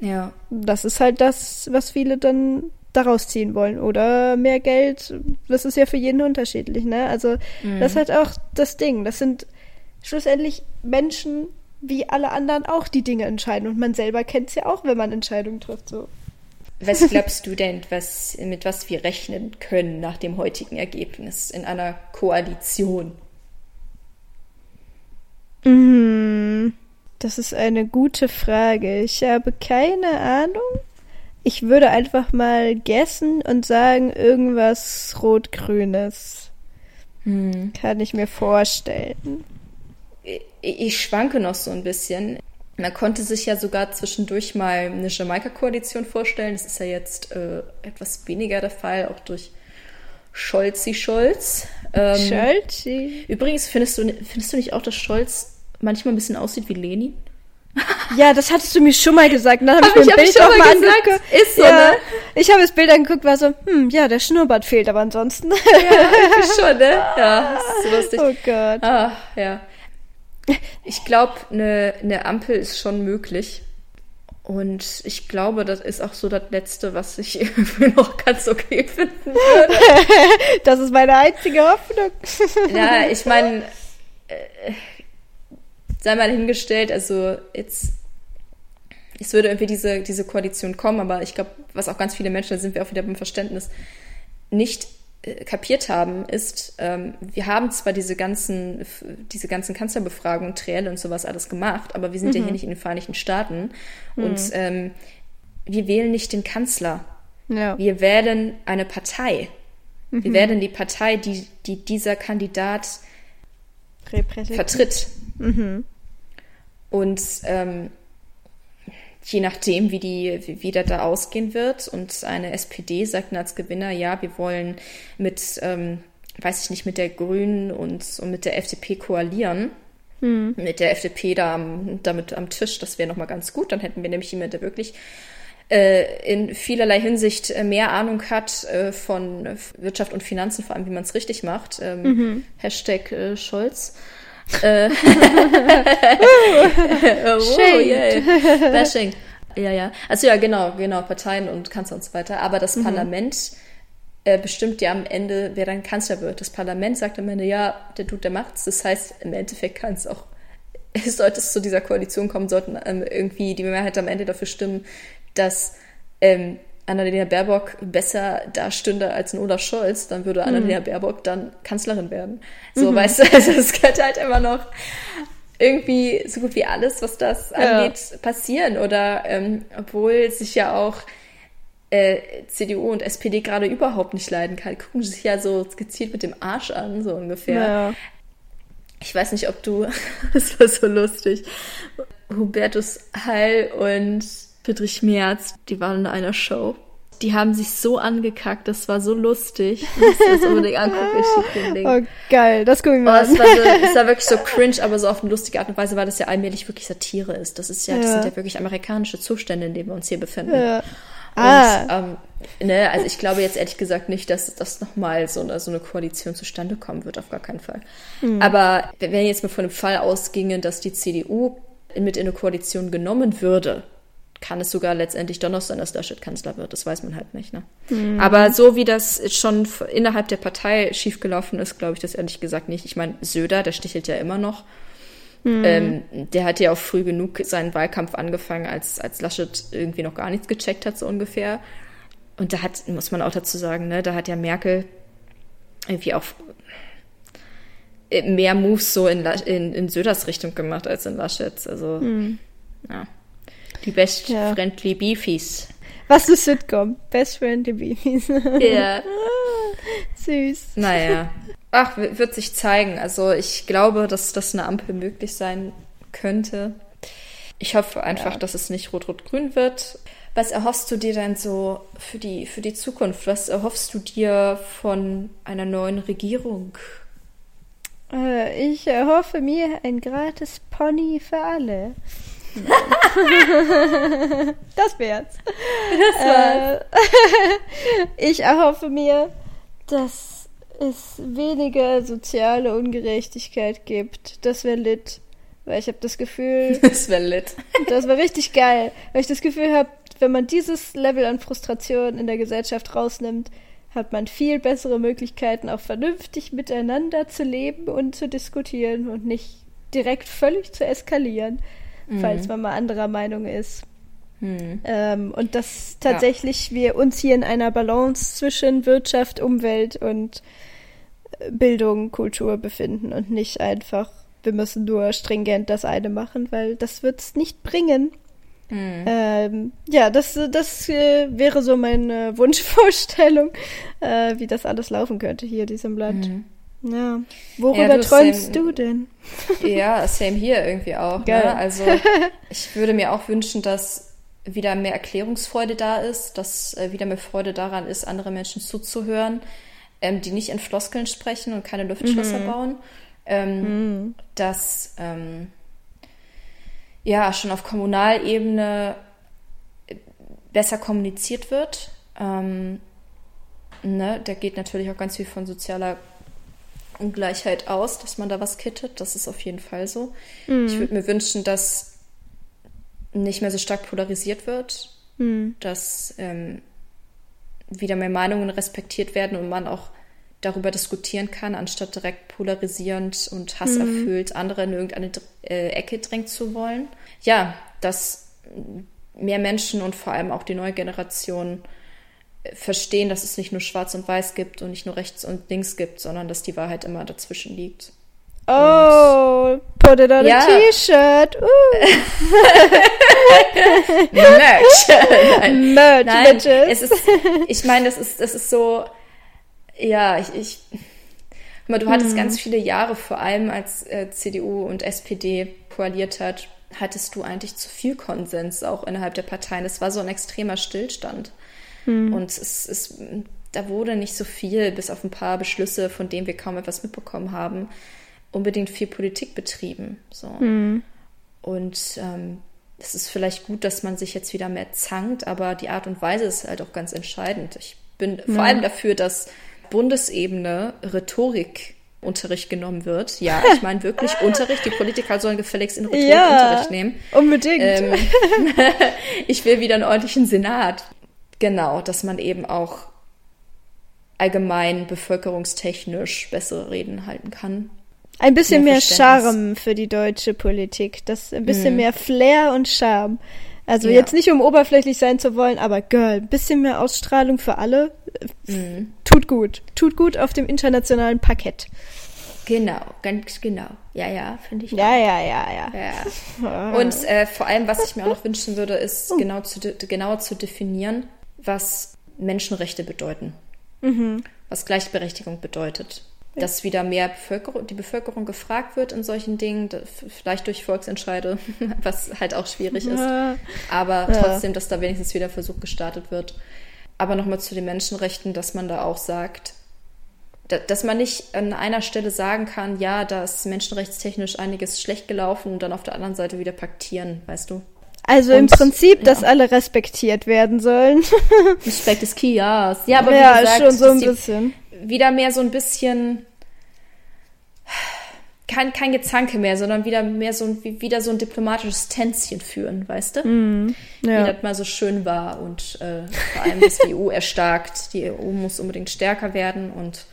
Ja. Das ist halt das, was viele dann daraus ziehen wollen. Oder mehr Geld. Das ist ja für jeden unterschiedlich, ne? Also, mhm. das ist halt auch das Ding. Das sind schlussendlich Menschen, wie alle anderen auch die Dinge entscheiden. Und man selber kennt es ja auch, wenn man Entscheidungen trifft, so. Was glaubst du denn, was, mit was wir rechnen können nach dem heutigen Ergebnis in einer Koalition? Mm, Das ist eine gute Frage. Ich habe keine Ahnung. Ich würde einfach mal guessen und sagen, irgendwas Rot-Grünes. Hm. Kann ich mir vorstellen. Ich, ich schwanke noch so ein bisschen. Man konnte sich ja sogar zwischendurch mal eine Jamaika-Koalition vorstellen. Das ist ja jetzt äh, etwas weniger der Fall, auch durch Scholzi Scholz. Ähm, Scholzi. Übrigens, findest du, findest du nicht auch, dass Scholz manchmal ein bisschen aussieht wie Lenin? Ja, das hattest du mir schon mal gesagt. Und dann habe Hab ich mir ein Bild schon auch mal angeguckt. Ist so, ja, ne? Ich habe das Bild angeguckt, war so, hm, ja, der Schnurrbart fehlt, aber ansonsten. Schon, ne? Ja, das ist so lustig. oh Gott. Ah, ja. Ich glaube, eine ne Ampel ist schon möglich. Und ich glaube, das ist auch so das Letzte, was ich irgendwie noch ganz okay finden würde. Das ist meine einzige Hoffnung. Ja, ich meine, äh, sei mal hingestellt, also jetzt, es würde irgendwie diese, diese Koalition kommen, aber ich glaube, was auch ganz viele Menschen, da sind wir auch wieder beim Verständnis, nicht kapiert haben, ist, ähm, wir haben zwar diese ganzen, diese ganzen Kanzlerbefragungen, Trielle und sowas alles gemacht, aber wir sind ja hier nicht in den Vereinigten Staaten und ähm, wir wählen nicht den Kanzler. Ja. Wir wählen eine Partei. Wir wählen die Partei, die, die dieser Kandidat vertritt. Und ähm, je nachdem, wie, die, wie, wie das da ausgehen wird, und eine SPD sagt dann als Gewinner, ja, wir wollen mit, ähm, weiß ich nicht, mit der Grünen und, und mit der FDP koalieren. Mit der FDP da am, damit am Tisch, das wäre nochmal ganz gut. Dann hätten wir nämlich jemanden, der wirklich äh, in vielerlei Hinsicht äh, mehr Ahnung hat äh, von Wirtschaft und Finanzen, vor allem wie man es richtig macht. Ähm, Hashtag äh, Scholz. Äh, oh, yay. Bashing. Ja, ja. Also ja, genau, genau, Parteien und Kanzler und so weiter. Aber das Parlament äh, bestimmt ja am Ende, wer dann Kanzler wird. Das Parlament sagt am Ende, ja, der Dude, der macht's. Das heißt, im Endeffekt kann es auch, sollte es zu dieser Koalition kommen, sollten ähm, irgendwie die Mehrheit am Ende dafür stimmen, dass ähm, Annalena Baerbock besser dastünde als ein Olaf Scholz, dann würde Annalena Baerbock dann Kanzlerin werden. So, weißt du, also es könnte halt immer noch irgendwie so gut wie alles, was das Ja. angeht, passieren. Oder ähm, obwohl sich ja auch äh, CDU und SPD gerade überhaupt nicht leiden kann, gucken sie sich ja so gezielt mit dem Arsch an, so ungefähr. Ja. Ich weiß nicht, ob du, das war so lustig, Hubertus Heil und Friedrich Merz, die waren in einer Show. Die haben sich so angekackt, das war so lustig. Musst dir das unbedingt angucken, ich schick dir den Link. Oh, geil. Das gucken wir Oh, mal es, an. war so, es war wirklich so cringe, aber so auf eine lustige Art und Weise, weil das ja allmählich wirklich Satire ist. Das ist ja, das Ja. sind ja wirklich amerikanische Zustände, in denen wir uns hier befinden. Ja. Und, Ah, ähm, ne, also ich glaube jetzt ehrlich gesagt nicht, dass das nochmal so eine, so eine Koalition zustande kommen wird, auf gar keinen Fall. Aber wenn jetzt mal von dem Fall ausgingen, dass die CDU mit in eine Koalition genommen würde, kann es sogar letztendlich doch noch sein, dass Laschet Kanzler wird. Das weiß man halt nicht. Ne? Aber so wie das schon innerhalb der Partei schiefgelaufen ist, glaube ich das ehrlich gesagt nicht. Ich meine, Söder, der stichelt ja immer noch. Ähm, der hat ja auch früh genug seinen Wahlkampf angefangen, als, als Laschet irgendwie noch gar nichts gecheckt hat, so ungefähr. Und da hat, muss man auch dazu sagen, ne, da hat ja Merkel irgendwie auch mehr Moves so in, in, in Söders Richtung gemacht als in Laschets. Also, ja. Die best Ja. friendly Beefies. was ist Sitcom? Best Friend Babies. Ja. Süß. Naja. Ach, wird sich zeigen. Also ich glaube, dass das eine Ampel möglich sein könnte. Ich hoffe einfach, dass es nicht rot-rot-grün wird. Was erhoffst du dir denn so für die, für die Zukunft? Was erhoffst du dir von einer neuen Regierung? Äh, ich erhoffe mir ein gratis Pony für alle. das wär's. Das war's. Äh, ich erhoffe mir, dass es weniger soziale Ungerechtigkeit gibt. Das wäre lit. Weil ich habe das Gefühl, Das wäre lit. das war richtig geil. Weil ich das Gefühl habe, wenn man dieses Level an Frustration in der Gesellschaft rausnimmt, hat man viel bessere Möglichkeiten, auch vernünftig miteinander zu leben und zu diskutieren und nicht direkt völlig zu eskalieren, falls man mal anderer Meinung ist. Ähm, und dass tatsächlich wir uns hier in einer Balance zwischen Wirtschaft, Umwelt und äh, Bildung, Kultur befinden und nicht einfach wir müssen nur stringent das eine machen, weil das wird's nicht bringen. Mhm. Ähm, ja, das, das äh, wäre so meine Wunschvorstellung, äh, wie das alles laufen könnte hier, diesem Land. Mhm. Ja. Worüber ja, du träumst same, du denn? Ja, same hier irgendwie auch. Ne? Also ich würde mir auch wünschen, dass wieder mehr Erklärungsfreude da ist, dass äh, wieder mehr Freude daran ist, andere Menschen zuzuhören, ähm, die nicht in Floskeln sprechen und keine Luftschlösser mhm. bauen. Ähm, mhm. Dass ähm, ja schon auf Kommunalebene besser kommuniziert wird. Ähm, ne? Da geht natürlich auch ganz viel von sozialer Ungleichheit aus, dass man da was kittet. Das ist auf jeden Fall so. Mhm. Ich würde mir wünschen, dass nicht mehr so stark polarisiert wird, mhm. dass ähm, wieder mehr Meinungen respektiert werden und man auch darüber diskutieren kann, anstatt direkt polarisierend und hasserfüllt mhm. andere in irgendeine äh, Ecke drängen zu wollen. Ja, dass mehr Menschen und vor allem auch die neue Generation verstehen, dass es nicht nur schwarz und weiß gibt und nicht nur rechts und links gibt, sondern dass die Wahrheit immer dazwischen liegt. Oh, put it on ja. a T-Shirt. Uh. Merch. Nein. Merch, Nein, es ist, ich meine, das ist, das ist so, ja, ich, ich mal, du hattest hm. ganz viele Jahre, vor allem als äh, CDU und SPD koaliert hat, hattest du eigentlich zu viel Konsens auch innerhalb der Parteien. Es war so ein extremer Stillstand. Hm. Und es, es, da wurde nicht so viel, bis auf ein paar Beschlüsse, von denen wir kaum etwas mitbekommen haben, unbedingt viel Politik betrieben. So. Hm. Und ähm, es ist vielleicht gut, dass man sich jetzt wieder mehr zankt, aber die Art und Weise ist halt auch ganz entscheidend. Ich bin ja. vor allem dafür, dass Bundesebene Rhetorikunterricht genommen wird. Ja, ich meine wirklich Unterricht. Die Politiker sollen gefälligst in Rhetorikunterricht ja, nehmen. Unbedingt. Ähm, ich will wieder einen ordentlichen Senat. Genau, dass man eben auch allgemein bevölkerungstechnisch bessere Reden halten kann. Ein bisschen mehr, mehr Charme für die deutsche Politik. Das ein bisschen hm. mehr Flair und Charme. Also ja. jetzt nicht um oberflächlich sein zu wollen, aber Girl, ein bisschen mehr Ausstrahlung für alle. Mhm. Tut gut. Tut gut auf dem internationalen Parkett. Genau, ganz genau. Ja, ja, finde ich. Ja, auch. ja, ja, ja. ja. Und äh, vor allem, was ich mir auch noch wünschen würde, ist oh. genau zu, genauer zu definieren, was Menschenrechte bedeuten. Mhm. Was Gleichberechtigung bedeutet dass wieder mehr Bevölkerung, die Bevölkerung gefragt wird in solchen Dingen, vielleicht durch Volksentscheide, was halt auch schwierig ist. Aber ja. trotzdem, dass da wenigstens wieder Versuch gestartet wird. Aber nochmal zu den Menschenrechten, dass man da auch sagt, dass man nicht an einer Stelle sagen kann, ja, da ist menschenrechtstechnisch einiges schlecht gelaufen und dann auf der anderen Seite wieder paktieren, weißt du? Also und, im Prinzip, ja. dass alle respektiert werden sollen. Respekt ist key, ja. Ja, aber ja, wie gesagt, schon so ein bisschen wieder mehr so ein bisschen kein, kein Gezanke mehr, sondern wieder mehr so ein, wieder so ein diplomatisches Tänzchen führen, weißt du? Mm, ja. Wie das mal so schön war und äh, vor allem, dass die EU erstarkt. Die EU muss unbedingt stärker werden und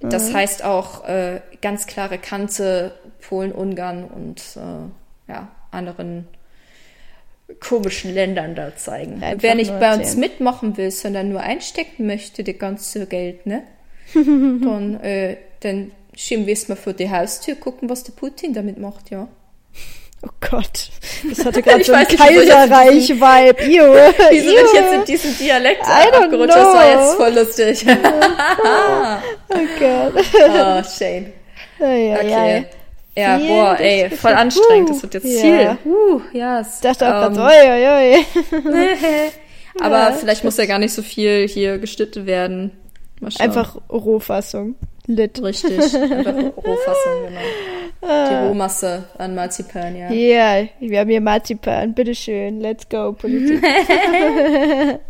das mhm. heißt auch äh, ganz klare Kante Polen, Ungarn und äh, ja, anderen komischen Ländern da zeigen. Einfach Wer nicht bei uns mitmachen will, sondern nur einstecken möchte, das ganze Geld, ne? dann, äh, dann schieben wir es mal vor die Haustür, gucken, was der Putin damit macht, ja. Oh Gott, das hatte gerade so ein Kaiserreich-Vibe. Wieso bin ich jetzt in diesem Dialekt abgerutscht? Das war jetzt voll lustig. oh Gott. Oh, shame. Okay. Ja, Viel, boah, ey, voll anstrengend. Das wird jetzt ja. viel. Uh, ja, yes. Ich dachte auch um, grad, oi, oi, oi. Aber ja, vielleicht muss ja gar nicht so viel hier geschnitten werden. Einfach Rohfassung. Lit. Richtig, einfach Rohfassung, genau. Die ah. Rohmasse an Marzipan, ja. Ja, yeah, wir haben hier Marzipan, bitteschön, let's go, Politik.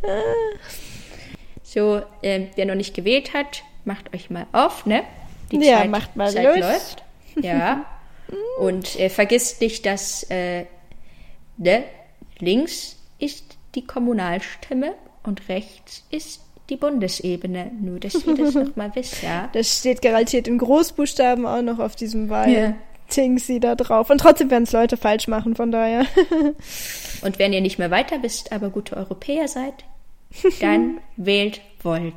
so, äh, wer noch nicht gewählt hat, macht euch mal auf, ne? Die ja, Zeit, macht mal Zeit los. läuft. Ja. Und äh, vergisst nicht, dass äh, ne, links ist die Kommunalstimme und rechts ist die Bundesebene. Nur, dass ihr das nochmal wisst, ja. Das steht garantiert in Großbuchstaben auch noch auf diesem Wahl. Yeah. Tingsy da drauf. Und trotzdem werden es Leute falsch machen, von daher. Und wenn ihr nicht mehr weiter wisst, aber gute Europäer seid, dann wählt Volt.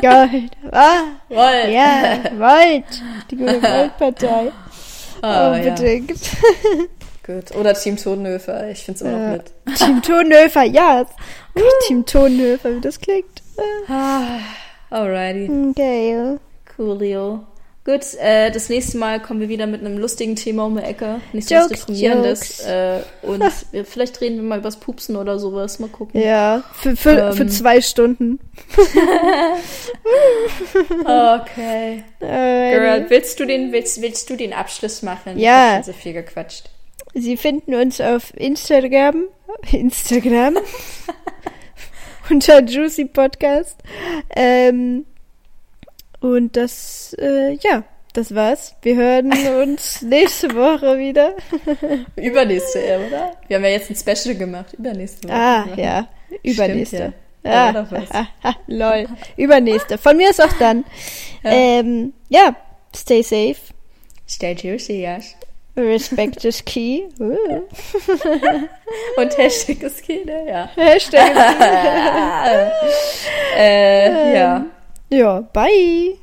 Gold. Ah, Volt. Ja, Volt. Die gute Volt-Partei. Ah, Unbedingt. Ja. Gut. Oder Team Tonhöfer. Ich finde es immer Ja. noch mit. Team Tonhöfer, ja. Team Tonhöfer, wie das klingt. Ah, alrighty. Okay. Coolio. Gut, äh, das nächste Mal kommen wir wieder mit einem lustigen Thema um die Ecke. Nicht so was Deprimierendes. Äh, und wir, vielleicht reden wir mal übers Pupsen oder sowas. Mal gucken. Ja, für, für, für Ähm. zwei Stunden. Okay. Girl, willst du den, willst, willst du den Abschluss machen? Ja. Ich hab schon so viel gequatscht. Sie finden uns auf Instagram. Instagram. unter Juicy Podcast. Ähm, und das, äh, ja, das war's. Wir hören uns nächste Woche wieder. Übernächste, oder? Wir haben ja jetzt ein Special gemacht. Übernächste Woche. Ah, ja. Übernächste. ja. Ah, Ja, oder was? ah, ah, lol. Übernächste. Von mir ist auch dann. Ja. Ähm, ja, stay safe. Stay juicy, ja. Respect is key. Uh. Und Hashtag ist keine, ja. Hashtag. äh, ja. Ja, bye.